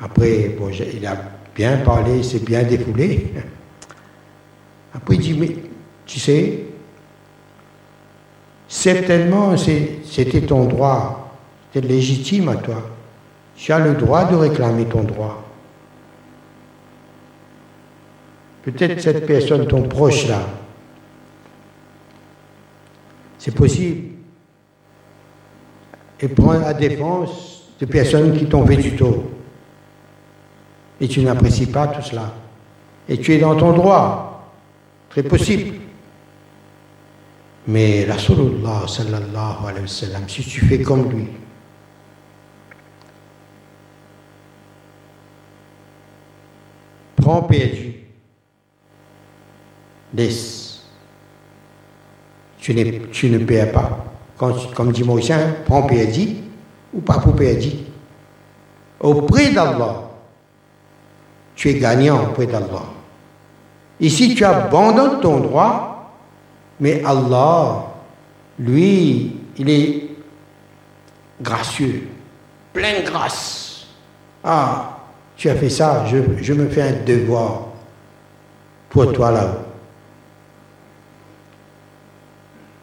Après, bon, il a bien parlé, il s'est bien défoulé. Après, il dit, mais tu sais, certainement c'était ton droit, c'était légitime à toi. Tu as le droit de réclamer ton droit. Peut-être cette personne, ton proche là, c'est possible. Et prend la défense de personnes qui t'ont fait du tort et tu n'apprécies pas tout cela. Et tu es dans ton droit. Très possible. Mais Rasulullah sallallahu alayhi wa sallam, si tu fais comme lui, prends perdu, laisse. Tu, tu ne perds pas. comme dit Moïse, prends perdu ou pas pour perdu. Auprès d'Allah, tu es gagnant auprès d'Allah. Ici, tu abandonnes ton droit, mais Allah, lui, il est gracieux, plein de grâce. Ah, tu as fait ça, je, je me fais un devoir pour toi là-haut.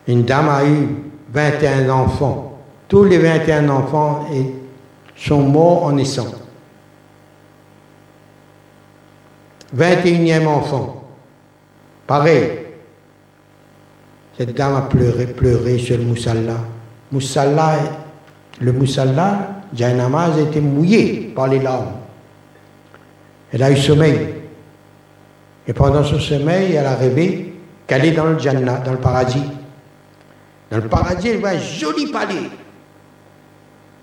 Une dame a eu 21 enfants. Tous les 21 enfants sont morts en naissant. 21e enfant. Pareil. Cette dame a pleuré, pleuré sur le moussalla. Moussalla, le moussalla, Jainamaz était mouillé par les larmes. Elle a eu sommeil. Et pendant ce sommeil, elle a rêvé qu'elle est dans le Jannah, dans le paradis. Dans le paradis, elle voit un joli palais.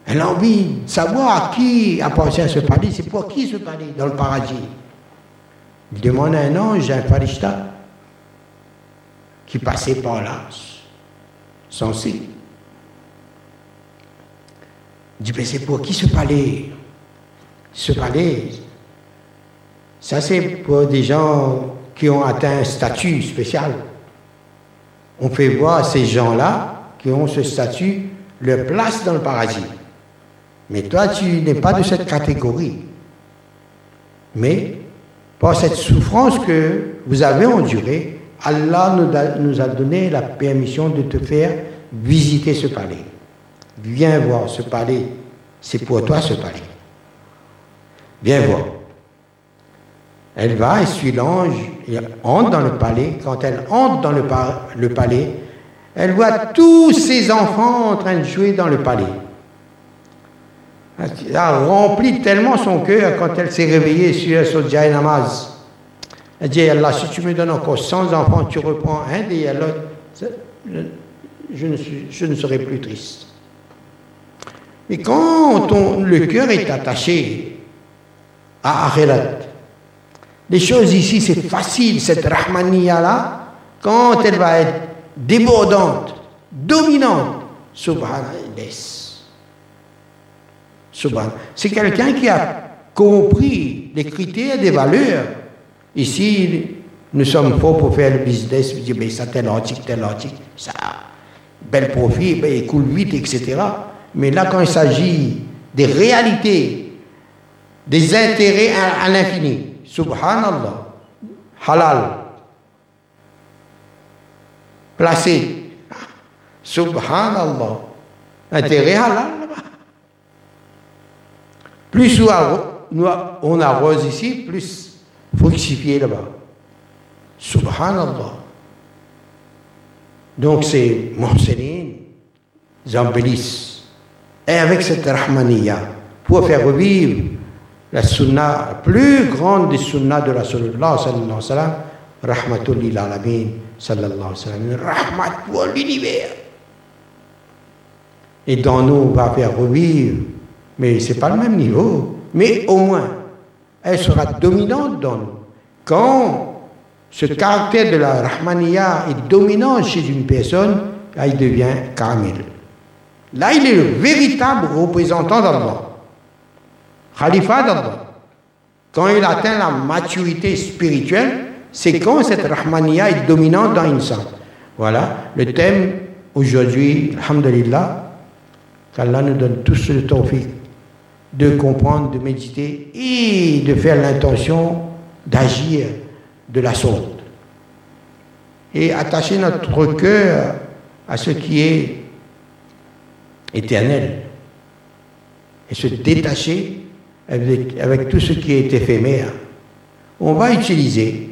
Elle a envie de savoir à qui appartient ce palais, c'est pour qui ce palais dans le paradis. Il demande à un ange, un farishta, qui passait par là. Il dit, mais c'est pour qui ce palais Ce palais, ça c'est pour des gens qui ont atteint un statut spécial. On fait voir ces gens-là qui ont ce statut leur place dans le paradis. Mais toi, tu n'es pas de cette catégorie. Mais par cette souffrance que vous avez endurée, Allah nous a, donné la permission de te faire visiter ce palais. Viens voir ce palais. C'est pour toi ce palais. Viens voir. Elle va, elle suit l'ange, et entre dans le palais. Quand elle entre dans le, le palais, elle voit tous ses enfants en train de jouer dans le palais. Elle a rempli tellement son cœur quand elle s'est réveillée sur son Namaz. Elle dit Allah, si tu me donnes encore 100 enfants, tu reprends un des l'autre, je, ne je ne serai plus triste. Mais quand le cœur est attaché à Akhirat, les choses ici, c'est facile, cette Rahmaniya-là, quand elle va être débordante, dominante, subhanallah, c'est quelqu'un qui a compris les critères des valeurs. Ici, nous sommes faux pour faire le business, dire, mais ça, tel article, tel article, ça, bel profit, ben, il coule vite, etc. Mais là, quand il s'agit des réalités, des intérêts à, l'infini, subhanallah, halal, placé, subhanallah, intérêt halal, plus on arrose ici, plus fructifier là-bas. Subhanallah. Donc c'est Mohsenin, Zambelis. Et avec cette Rahmaniya, pour faire revivre la sunna, la plus grande des sunnas de Rasulullah sallallahu alayhi wa sallam, Rahmatul lil sallallahu alayhi wa sallam, rahmat pour l'univers. Et dans nous, on va faire revivre mais ce n'est pas le même niveau. mais au moins, elle sera dominante dans nous. Quand ce caractère de la Rahmaniya est dominant chez une personne, là il devient Kamil. Là il est le véritable représentant d'Allah. Khalifa d'Allah. Quand il atteint la maturité spirituelle, c'est quand cette Rahmaniya est dominante dans l'insan. Voilà le thème aujourd'hui, Alhamdulillah, qu'Allah nous donne tous le tawfiq de comprendre, de méditer et de faire l'intention d'agir de la sorte. Et attacher notre cœur à ce qui est éternel. Et se détacher avec, tout ce qui est éphémère. On va utiliser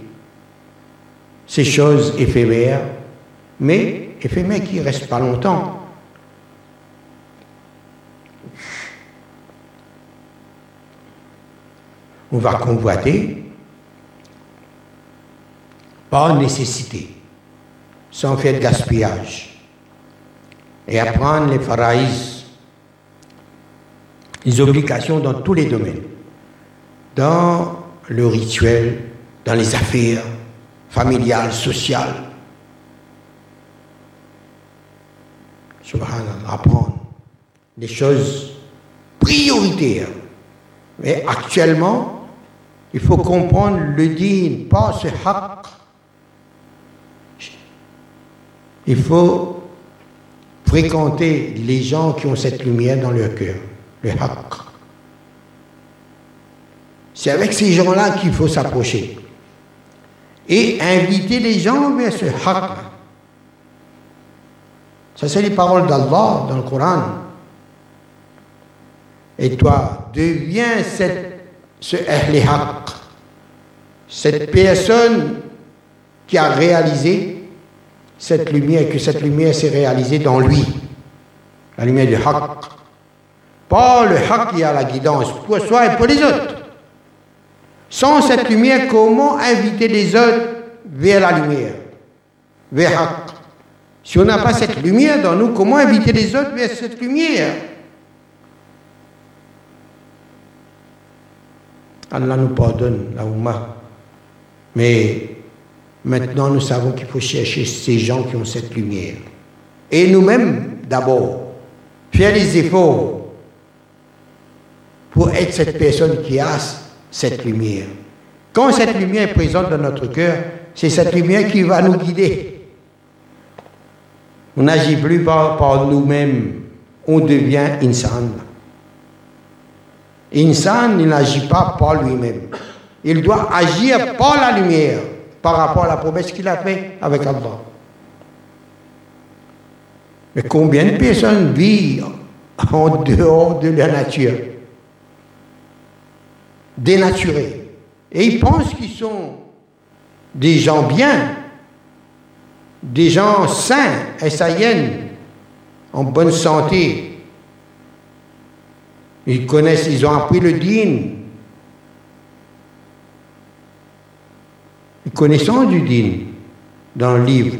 ces choses éphémères, mais éphémères qui ne restent pas longtemps. On va convoiter. Par nécessité, sans faire de gaspillage, et apprendre les pharaïs, les obligations dans tous les domaines, dans le rituel, dans les affaires familiales, sociales. Subhanallah, apprendre des choses prioritaires. Mais actuellement, il faut comprendre le din, pas ce haqq il faut fréquenter les gens qui ont cette lumière dans leur cœur, le haqq. C'est avec ces gens-là qu'il faut s'approcher. Et inviter les gens vers ce haqq. Ça, c'est les paroles d'Allah dans le Coran. Et toi, deviens cette, ce ahli haqq, cette personne qui a réalisé cette lumière, que cette lumière s'est réalisée dans lui. La lumière du haqq. Pas le haqq qui a la guidance pour soi et pour les autres. Sans cette lumière, comment inviter les autres vers la lumière Vers haqq. Si on n'a pas cette lumière dans nous, comment inviter les autres vers cette lumière? Allah nous pardonne, la Oumma. Mais Maintenant, nous savons qu'il faut chercher ces gens qui ont cette lumière. Et nous-mêmes, d'abord, faire les efforts pour être cette personne qui a cette lumière. Quand cette lumière est présente dans notre cœur, c'est cette lumière qui va nous guider. On n'agit plus par, nous-mêmes, on devient insan. Insan, il n'agit pas par lui-même. Il doit agir par la lumière par rapport à la promesse qu'il a faite avec Allah. Mais combien de personnes vivent en dehors de la nature? Dénaturés. Et ils pensent qu'ils sont des gens bien, des gens sains, saïennes, en bonne santé. Ils connaissent, ils ont appris le dîne, connaissance du din dans le livre,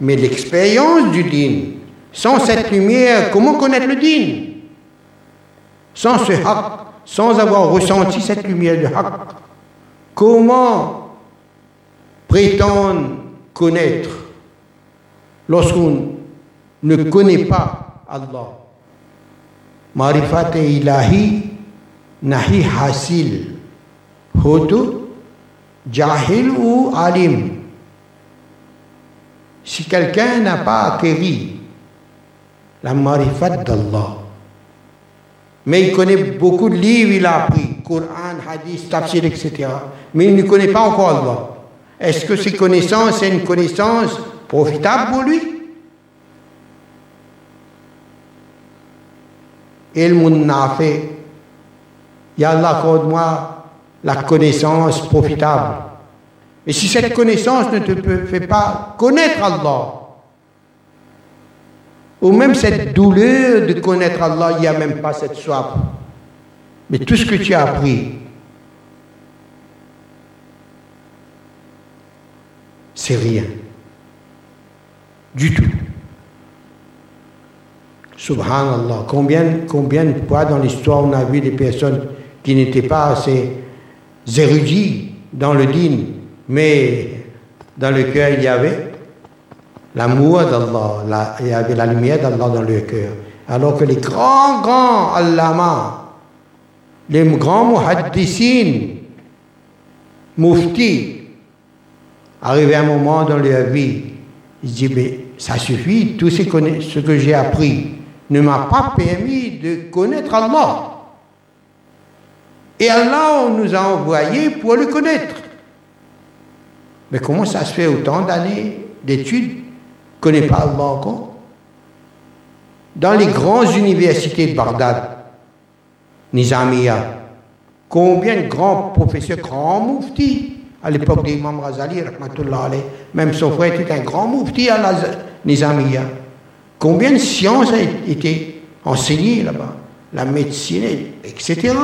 mais l'expérience du din. Sans cette lumière, comment connaître le din Sans ce haq, sans avoir ressenti cette lumière de haq, comment prétendre connaître lorsqu'on ne connaît pas Allah? Marifat ilahi nahi hasil. Hoto Jahil ou alim. Si quelqu'un n'a pas acquéri la marifat d'Allah, mais il connaît beaucoup de livres, il a appris, Coran, Hadith, Tafsir, etc. Mais il ne connaît pas encore Allah. Est-ce que ces connaissances, c'est une connaissance profitable pour lui? Il m'a fait, Ya Allah, accorde-moi la connaissance profitable. Et si cette connaissance ne te fait pas connaître Allah, ou même cette douleur de connaître Allah, il n'y a même pas cette soif. Mais tout ce que tu as appris, c'est rien. Du tout. Subhanallah. Combien, combien de fois dans l'histoire on a vu des personnes qui n'étaient pas assez érudits dans le din, mais dans le cœur il y avait l'amour d'Allah, il y avait la lumière d'Allah dans le cœur. Alors que les grands, grands allama, les grands muhaddissines, mufti, arrivaient à un moment dans leur vie, ils disent, mais ça suffit, tout ce que j'ai appris ne m'a pas permis de connaître Allah. Et Allah nous a envoyés pour le connaître. Mais comment ça se fait autant d'années d'études qu'on connaît pas Allah encore? Dans les grandes universités de Bagdad, Nizamiya, combien de grands professeurs, grands mouftis, à l'époque d'Imam Razali, même son frère était un grand moufti à la Nizamiya. Combien de sciences a été enseignées là-bas La médecine, etc.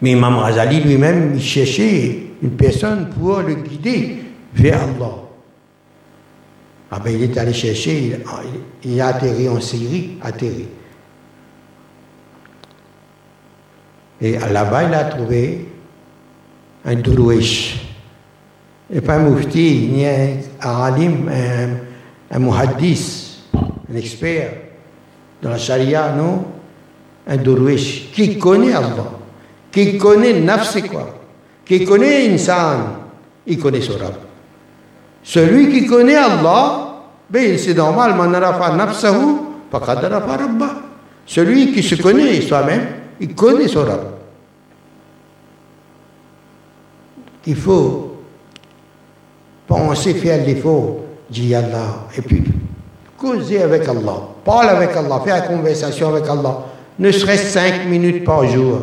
Mais Imam Razali lui-même, il cherchait une personne pour le guider vers Allah. Ah ben, il est allé chercher, il, a atterri en Syrie, atterri. Et là-bas, il a trouvé un Durouesh. Et pas un moufti, ni un alim, un, un muhaddis, un expert dans la charia, non? Un Durouesh qui connaît Allah, qui connaît nafs qui connaît insan, il connaît son Rab. Celui qui connaît Allah, ben c'est normal, man arafa nafsahu, faqad arafa rabba. Celui qui se connaît soi-même, il connaît son Rab. Il faut penser faire l'effort, dit Allah, et puis causer avec Allah, parler avec Allah, faire une conversation avec Allah, ne serait-ce cinq minutes par jour.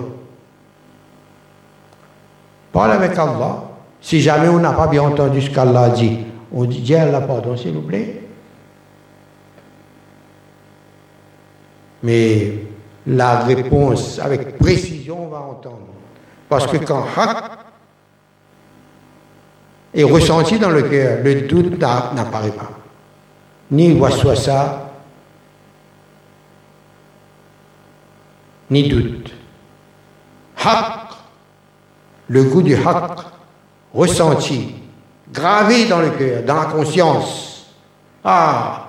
Parle avec Allah. Si jamais on n'a pas bien entendu ce qu'Allah dit, on dit Dieu Allah pardon, s'il vous plaît. Mais la réponse avec précision, on va entendre. Parce que quand est ressenti dans le cœur, le doute n'apparaît pas. Ni ça, ni doute. Haq le goût du haq ressenti, gravé dans le cœur, dans la conscience. Ah,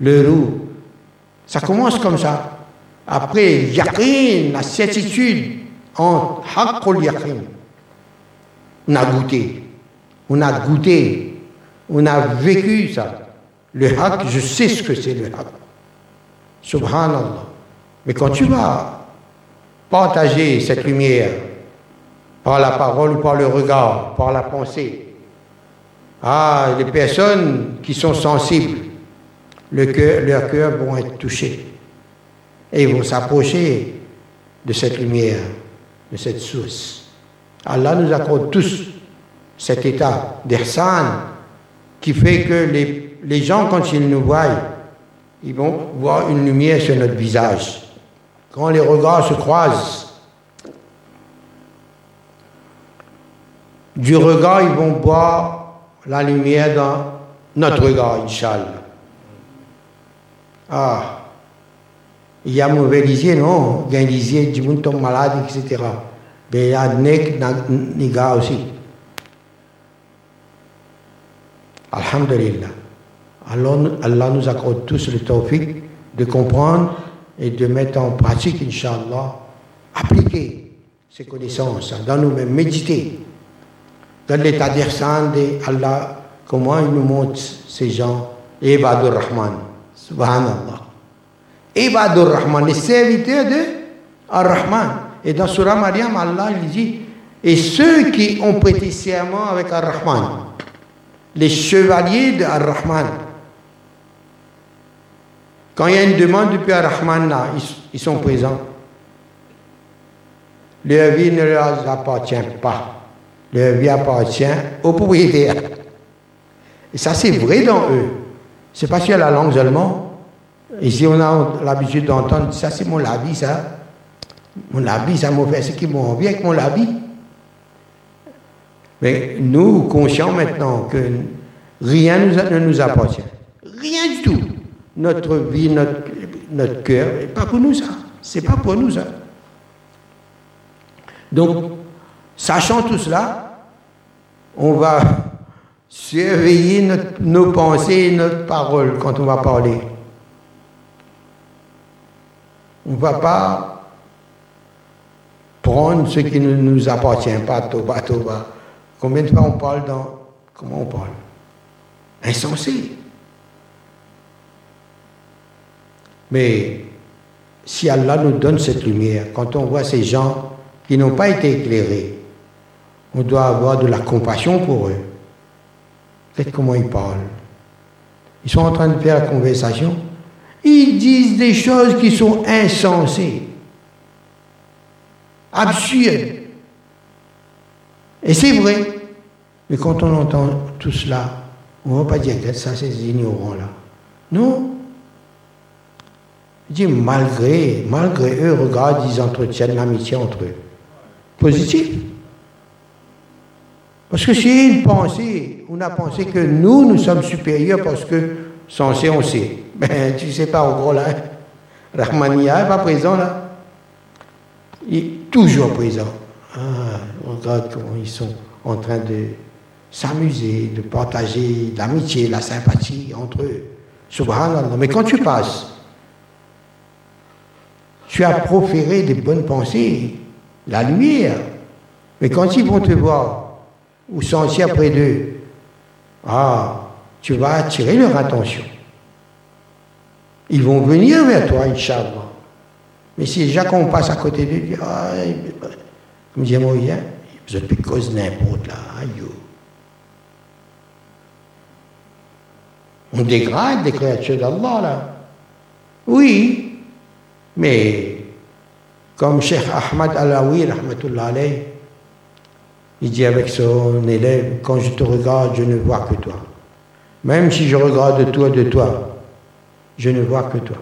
le roux. Ça commence comme ça. Après, yaqin, la certitude en haq et yaqin. On a goûté. On a goûté. On a vécu ça. Le haq, je sais ce que c'est le haq. Subhanallah. Mais quand tu vas partager cette lumière, par la parole ou par le regard, par la pensée. Ah, les personnes qui sont sensibles, le cœur, leur cœur vont être touchés. Et ils vont s'approcher de cette lumière, de cette source. Allah nous accorde tous cet état d'Ersan qui fait que les, les gens, quand ils nous voient, ils vont voir une lumière sur notre visage. Quand les regards se croisent, du regard, ils vont voir la lumière dans notre regard, Inch'Allah. Ah, il y a mauvais lisier, non? Il y a un lisier, du monde tombe malade, etc. Mais il y a nek, niga aussi. Alhamdulillah. Allah, nous accorde tous le tawfiq de comprendre et de mettre en pratique, Inch'Allah, appliquer ces connaissances dans nous-mêmes, méditer dans l'état d'Irsan Allah, comment il nous montre ces gens, Ibadur Rahman, subhanallah. Ibadur Rahman, les serviteurs de Ar-Rahman. Et dans Surah Mariam, Allah il dit, et ceux qui ont prêté serment avec Ar-Rahman, les chevaliers de Ar-Rahman, quand il y a une demande depuis Ar-Rahman, là, ils sont présents. Leur vie ne leur appartient pas leur vie appartient aux propriétaires. Et ça, c'est vrai dans eux. C'est pas sur la langue seulement. Ici, on a l'habitude d'entendre ça, c'est mon habit, ça. Mon habit, ça m'a fait ce qui m'a envie avec mon habit. Mais nous, conscients maintenant que rien ne nous appartient. Rien du tout. Notre vie, notre, cœur, pas pour nous ça. C'est pas pour nous ça. Donc, sachant tout cela, on va surveiller nos pensées et notre parole quand on va parler. On ne va pas prendre ce qui ne nous appartient pas, toba, toba. Combien de fois on parle dans... Comment on parle? Insensé. Mais si Allah nous donne cette lumière, quand on voit ces gens qui n'ont pas été éclairés, on doit avoir de la compassion pour eux. Faites comment ils parlent. Ils sont en train de faire la conversation. Ils disent des choses qui sont insensées, absurdes. Et c'est vrai. Mais quand on entend tout cela, on ne va pas dire que ça, c'est ignorants-là. Non. Il dit malgré, malgré eux, regarde, ils entretiennent l'amitié entre eux. Positif. Parce que c'est une pensée, on a pensé que nous, nous sommes supérieurs parce que censé on sait. Mais tu ne sais pas, au gros là, Rahmania n'est pas présent là. Il est toujours présent. Ah, regarde comment ils sont en train de s'amuser, de partager l'amitié, la sympathie entre eux. Subhanallah. Mais quand tu passes tu as proféré des bonnes pensées, la lumière. Mais quand ils vont te voir ou sentir près d'eux, ah, tu vas attirer leur attention. Ils vont venir vers toi, Inch'Allah. Mais si déjà quand on passe à côté d'eux, ah, comme dit Moïse, vous êtes plus cause n'importe aïe. On dégrade les créatures d'Allah là. Oui, mais comme Cheikh Ahmad Alaoui, il dit avec son élève, quand je te regarde, je ne vois que toi. Même si je regarde toi de toi, je ne vois que toi.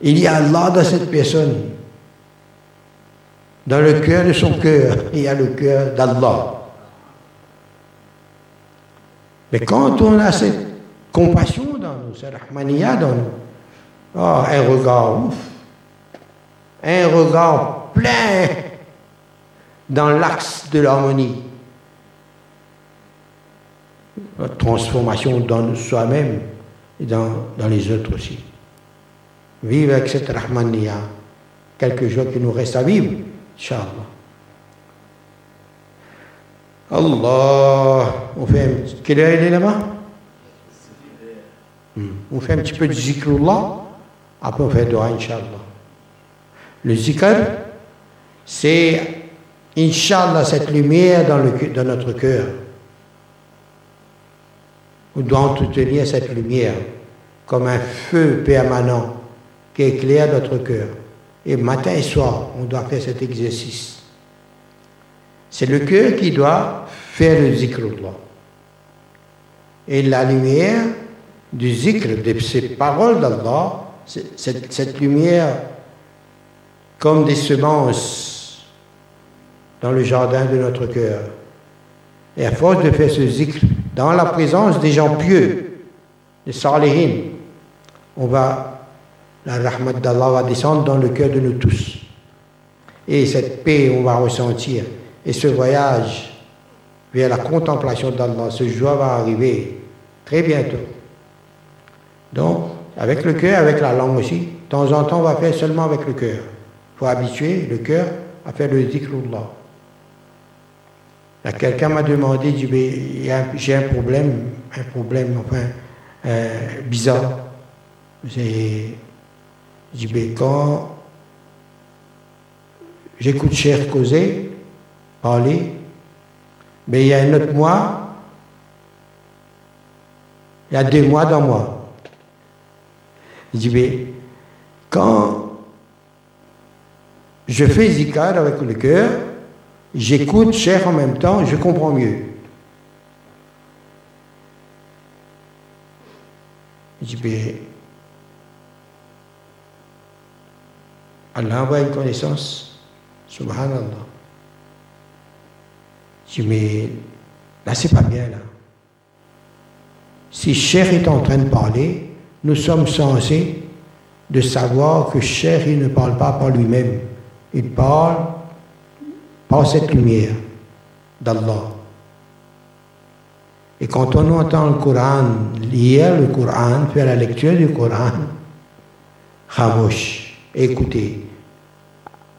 Il y a Allah dans cette personne. Dans le cœur de son cœur, il y a le cœur d'Allah. Mais quand on a cette compassion dans nous, c'est rahmaniya dans nous. Oh, un regard ouf. Un regard plein dans l'axe de l'harmonie. Notre transformation dans soi-même et dans, les autres aussi. Vivre avec cette rahmaniya, quelques jours qui nous restent à vivre, Inch'Allah. Allah, on fait Quelle heure il est là-bas? Hmm. On fait un petit peu de zikrullah, après on fait dua, Inch'Allah. Le zikr, c'est, Inch'Allah, cette lumière dans, notre cœur. On doit entretenir cette lumière comme un feu permanent qui éclaire notre cœur. Et matin et soir, on doit faire cet exercice. C'est le cœur qui doit faire le zikrullah. Et la lumière, du zikr, de ces paroles d'Allah, cette, cette, lumière comme des semences dans le jardin de notre cœur. Et à force de faire ce zikr dans la présence des gens pieux, des salihin, on va, la rahmat d'Allah va descendre dans le cœur de nous tous. Et cette paix, on va ressentir. Et ce voyage vers la contemplation d'Allah, ce joie va arriver très bientôt. Donc, avec le cœur, avec la langue aussi, de temps en temps, on va faire seulement avec le cœur. Il faut habituer le cœur à faire le dhikrullah. Quelqu'un m'a demandé, j'ai un problème, un problème, enfin, euh, bizarre. J'ai dit, ben, quand j'écoute cher causer, parler, mais il y a un autre mois, il y a deux mois dans moi. Il dit, mais quand je fais zikar avec le cœur, j'écoute cher en même temps, je comprends mieux. Il dit, mais Allah envoie une connaissance, subhanallah. Je dis, mais là, c'est pas bien, là. Si Cher est en train de parler, nous sommes censés de savoir que Cher, il ne parle pas par lui-même. Il parle par cette lumière d'Allah. Et quand on entend le Coran, lire le Coran, faire la lecture du Coran, Khamosh, écoutez.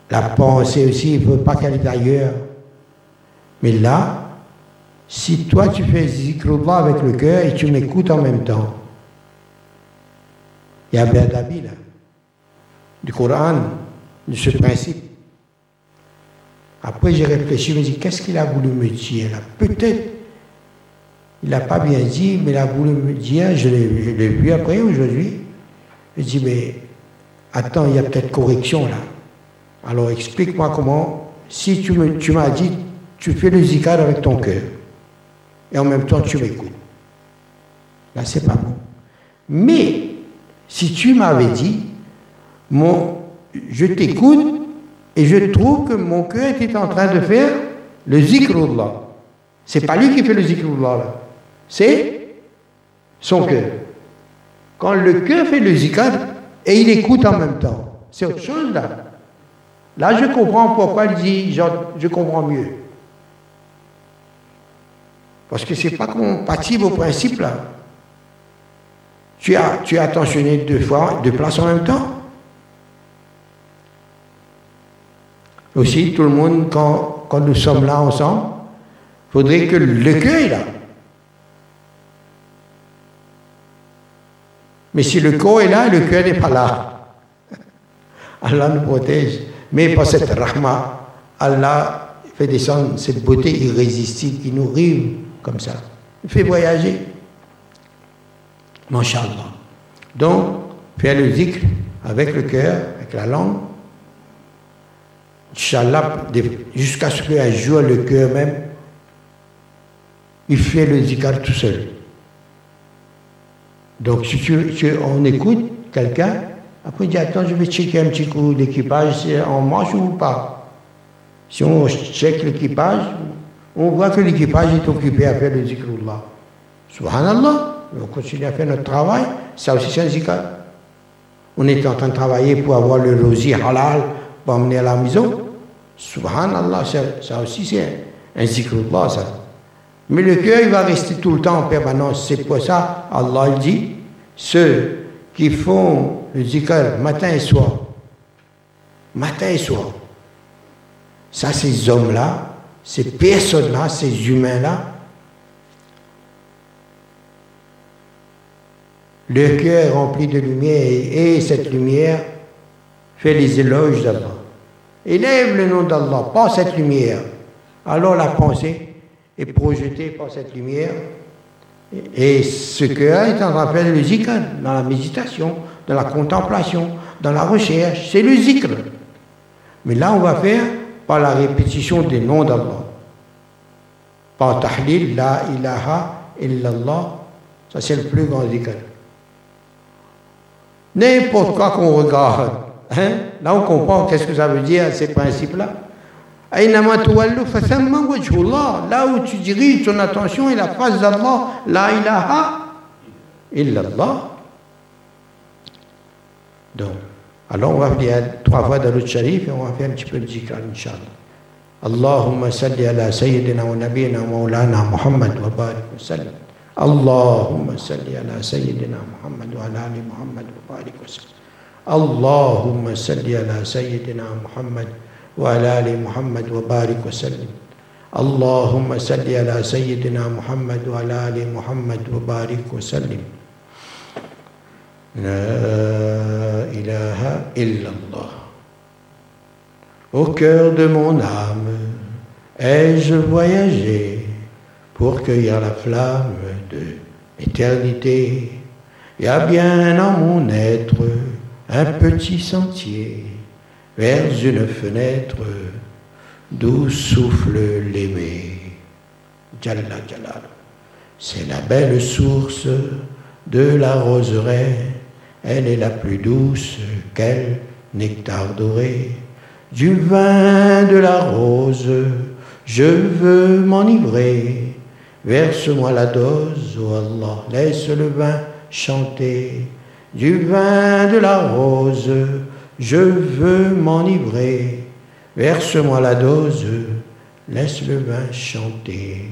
La pensée aussi, il ne faut pas qu'elle est ailleurs. Mais là, si toi tu fais zikrullah avec le cœur et tu m'écoutes en même temps, il y a bien d'avis là, du Coran, de ce principe. Après j'ai réfléchi, je me dis, qu'est-ce qu'il a voulu me dire là? Peut-être, il n'a pas bien dit, mais il a voulu me dire, je l'ai vu après aujourd'hui. Je dis, mais attends, il y a peut-être correction là. Alors explique-moi comment, si tu m'as tu dit, tu fais le zikar avec ton cœur, et en même temps tu m'écoutes. Là, c'est pas bon. Mais si tu m'avais dit, mon, je t'écoute et je trouve que mon cœur était en train de faire le zikrullah. C'est pas lui qui fait le zikrullah là. C'est son cœur. Quand le cœur fait le zikr et il écoute en même temps, c'est autre chose là. Là, je comprends pourquoi il dit, je, je comprends mieux. Parce que ce n'est pas compatible au principe là. Tu as, tu as attentionné deux fois, deux places en même temps. Aussi, tout le monde, quand, quand nous sommes là ensemble, il faudrait que le cœur est là. Mais si le corps est là, le cœur n'est pas là. Allah nous protège. Mais par cette rahma, Allah fait descendre cette beauté irrésistible qui nous rive comme ça. Il fait voyager. Masha'Allah. Donc, faire le zikr avec le cœur, avec la langue. Inch'Allah, jusqu'à ce qu'un jour le cœur même, il fait le zikr tout seul. Donc, si on écoute quelqu'un, après il dit Attends, je vais checker un petit coup l'équipage, si on marche ou pas. Si on check l'équipage, on voit que l'équipage est occupé à faire le zikrullah. Subhanallah, on continue à faire notre travail, ça aussi c'est un zikr. On est en train de travailler pour avoir le rosier halal pour emmener à la maison. Subhanallah, ça, aussi c'est un zikrullah, ça. Mais le cœur, il va rester tout le temps en permanence. C'est pour ça, Allah dit, ceux qui font le zikr matin et soir, matin et soir, ça, ces hommes-là, ces personnes-là, ces humains-là, le cœur est rempli de lumière et, cette lumière fait les éloges d'Allah. Élève le nom d'Allah par cette lumière. Alors la pensée est projetée par cette lumière et ce cœur est de faire le zikr dans la méditation, dans la contemplation, dans la recherche. C'est le zikr. Mais là, on va faire par la répétition des noms d'Allah. Par tahlil, la ilaha illallah. Ça, c'est le plus grand zikr. N'importe quoi qu'on regarde, hein, là on comprend qu'est-ce que ça veut dire, ces principes-là. Là où tu diriges ton attention et la face d'Allah, la ilaha illallah. Donc, alors on va dire trois fois dans le sharif et on va faire un petit peu de zikr, Inch'Allah. اللهم صل على سيدنا ونبينا مولانا محمد وبارك وسلم اللهم صل على سيدنا محمد وعلى ال محمد وبارك وسلم اللهم صل على سيدنا محمد وعلى ال محمد وبارك وسلم اللهم صل على سيدنا محمد وعلى ال محمد وبارك وسلم لا اله الا الله Au cœur de mon âme, ai-je voyagé pour cueillir la flamme de l'éternité Il y a bien en mon être un petit sentier vers une fenêtre d'où souffle l'aimé. Jalla Jalal. C'est la belle source de la roseraie, elle est la plus douce qu'elle nectar doré. Du vin de la rose, je veux m'enivrer. Verse-moi la dose, oh Allah, laisse le vin chanter du vin de la rose, je veux m'enivrer. Verse-moi la dose, laisse le vin chanter.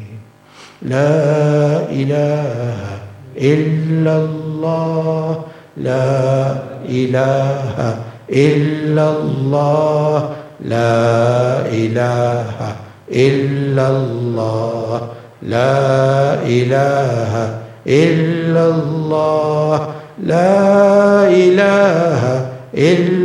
La ilaha illallah, la ilaha illallah, la ilaha illallah, la ilaha illallah, la ilaha illallah,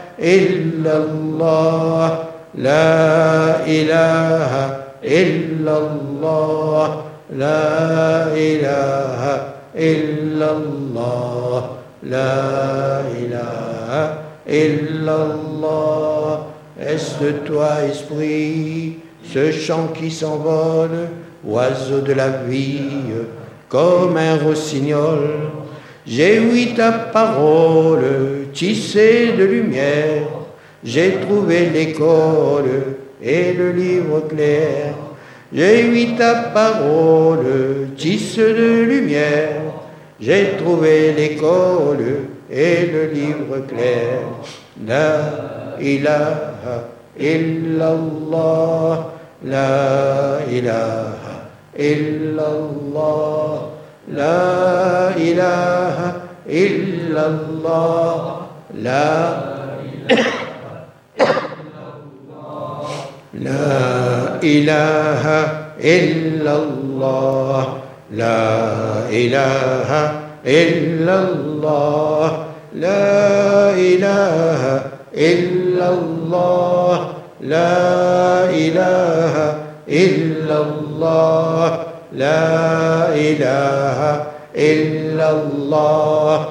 إلا الله لا إله إلا الله لا إله إلا الله لا إله إلا الله Est-ce de toi, esprit, ce chant qui s'envole, oiseau de la vie, comme un rossignol? J'ai ouï ta parole tissée de lumière, j'ai trouvé l'école et le livre clair. J'ai ouï ta parole, tisse de lumière, j'ai trouvé l'école et le livre clair. La ilaha illallah, la ilaha illallah, la ilaha illallah, la لا إله إلا الله. لا إله إلا الله. لا إله إلا الله. لا إله إلا الله. لا إله إلا الله.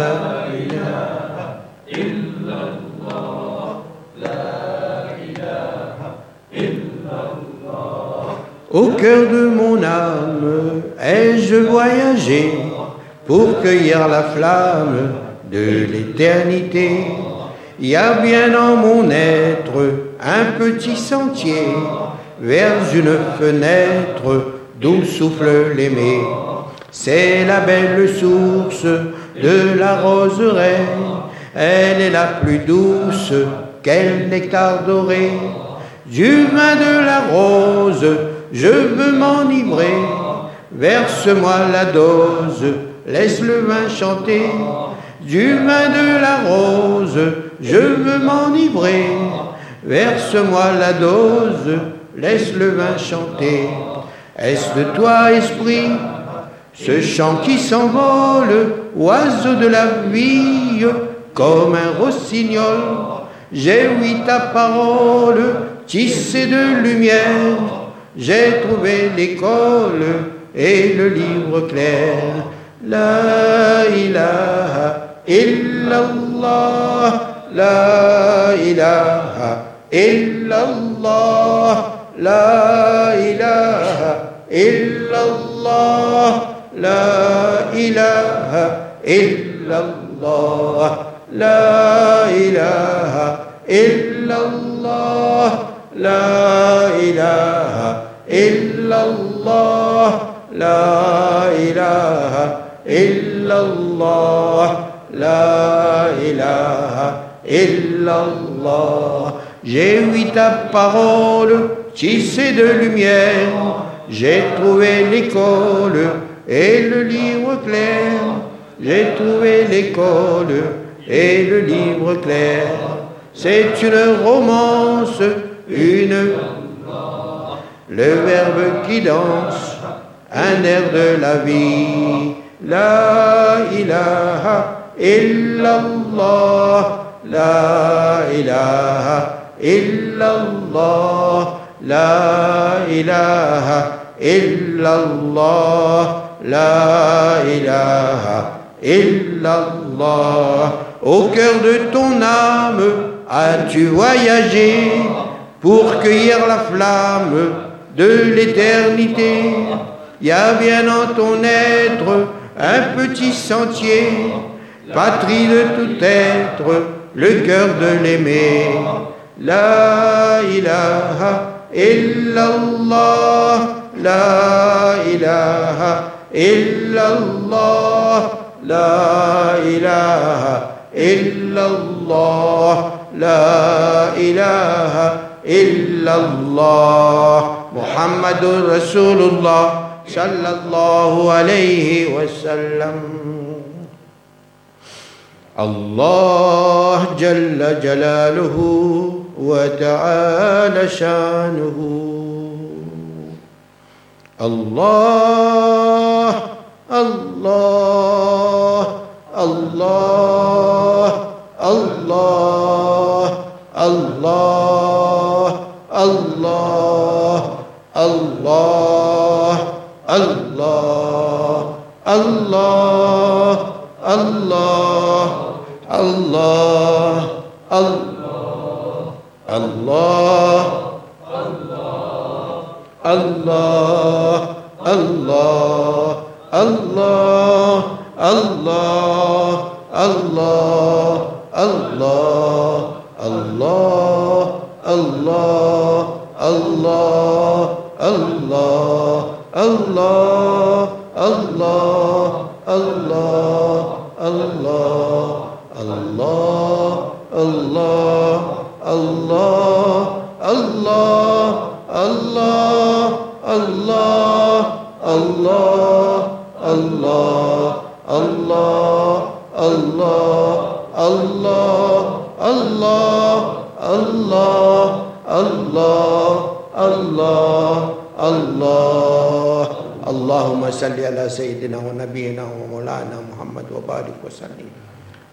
Au cœur de mon âme ai-je voyagé pour cueillir la flamme de l'éternité? Y a bien en mon être un petit sentier vers une fenêtre d'où souffle l'aimé. C'est la belle source de la roseraie, elle est la plus douce qu'elle nectar doré. Du vin de la rose, je veux m'enivrer, verse-moi la dose, laisse le vin chanter. Du vin de la rose, je veux m'enivrer, verse-moi la dose, laisse le vin chanter. Est-ce de toi, esprit, ce chant qui s'envole, oiseau de la vie, comme un rossignol? J'ai ouï ta parole, tissée de lumière, j'ai trouvé l'école et le livre clair. La ilaha illallah, la ilaha illallah, la ilaha illallah, la ilaha illallah, la ilaha illallah, la ilaha illallah, la ilaha illallah, la ilaha illallah. J'ai ouï ta parole, tissée de lumière, j'ai trouvé l'école et le livre clair. J'ai trouvé l'école et le livre clair. C'est une romance, une le verbe qui danse, un air de la vie. La ilaha illallah, la ilaha illallah, la ilaha illallah, la ilaha illallah. Au cœur de ton âme, as-tu voyagé pour cueillir la flamme? De l'éternité Il y a bien en ton être un petit sentier, patrie de tout être, le cœur de l'aimer. La ilaha illallah, la ilaha illallah, la ilaha illallah, la ilaha illallah, Muhammadur Rasulullah. صلى الله عليه وسلم الله جل جلاله وتعالى شانه الله الله الله الله الله الله الله الله الله الله الله الله الله الله الله الله الله الله الله الله الله الله الله الله الله الله الله الله الله الله الله الله الله الله الله الله الله الله الله الله الله الله الله اللهم صل على سيدنا ونبينا ومولانا محمد وبارك وسلم.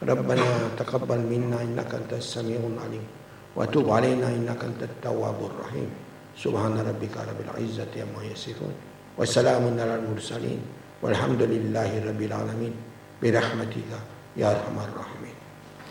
ربنا تقبل منا إنك أنت السميع العليم. وتب علينا إنك أنت التواب الرحيم. سبحان ربك رب العزة عما يصفون. وسلام على المرسلين. والحمد لله رب العالمين. برحمتك يا أرحم الراحمين.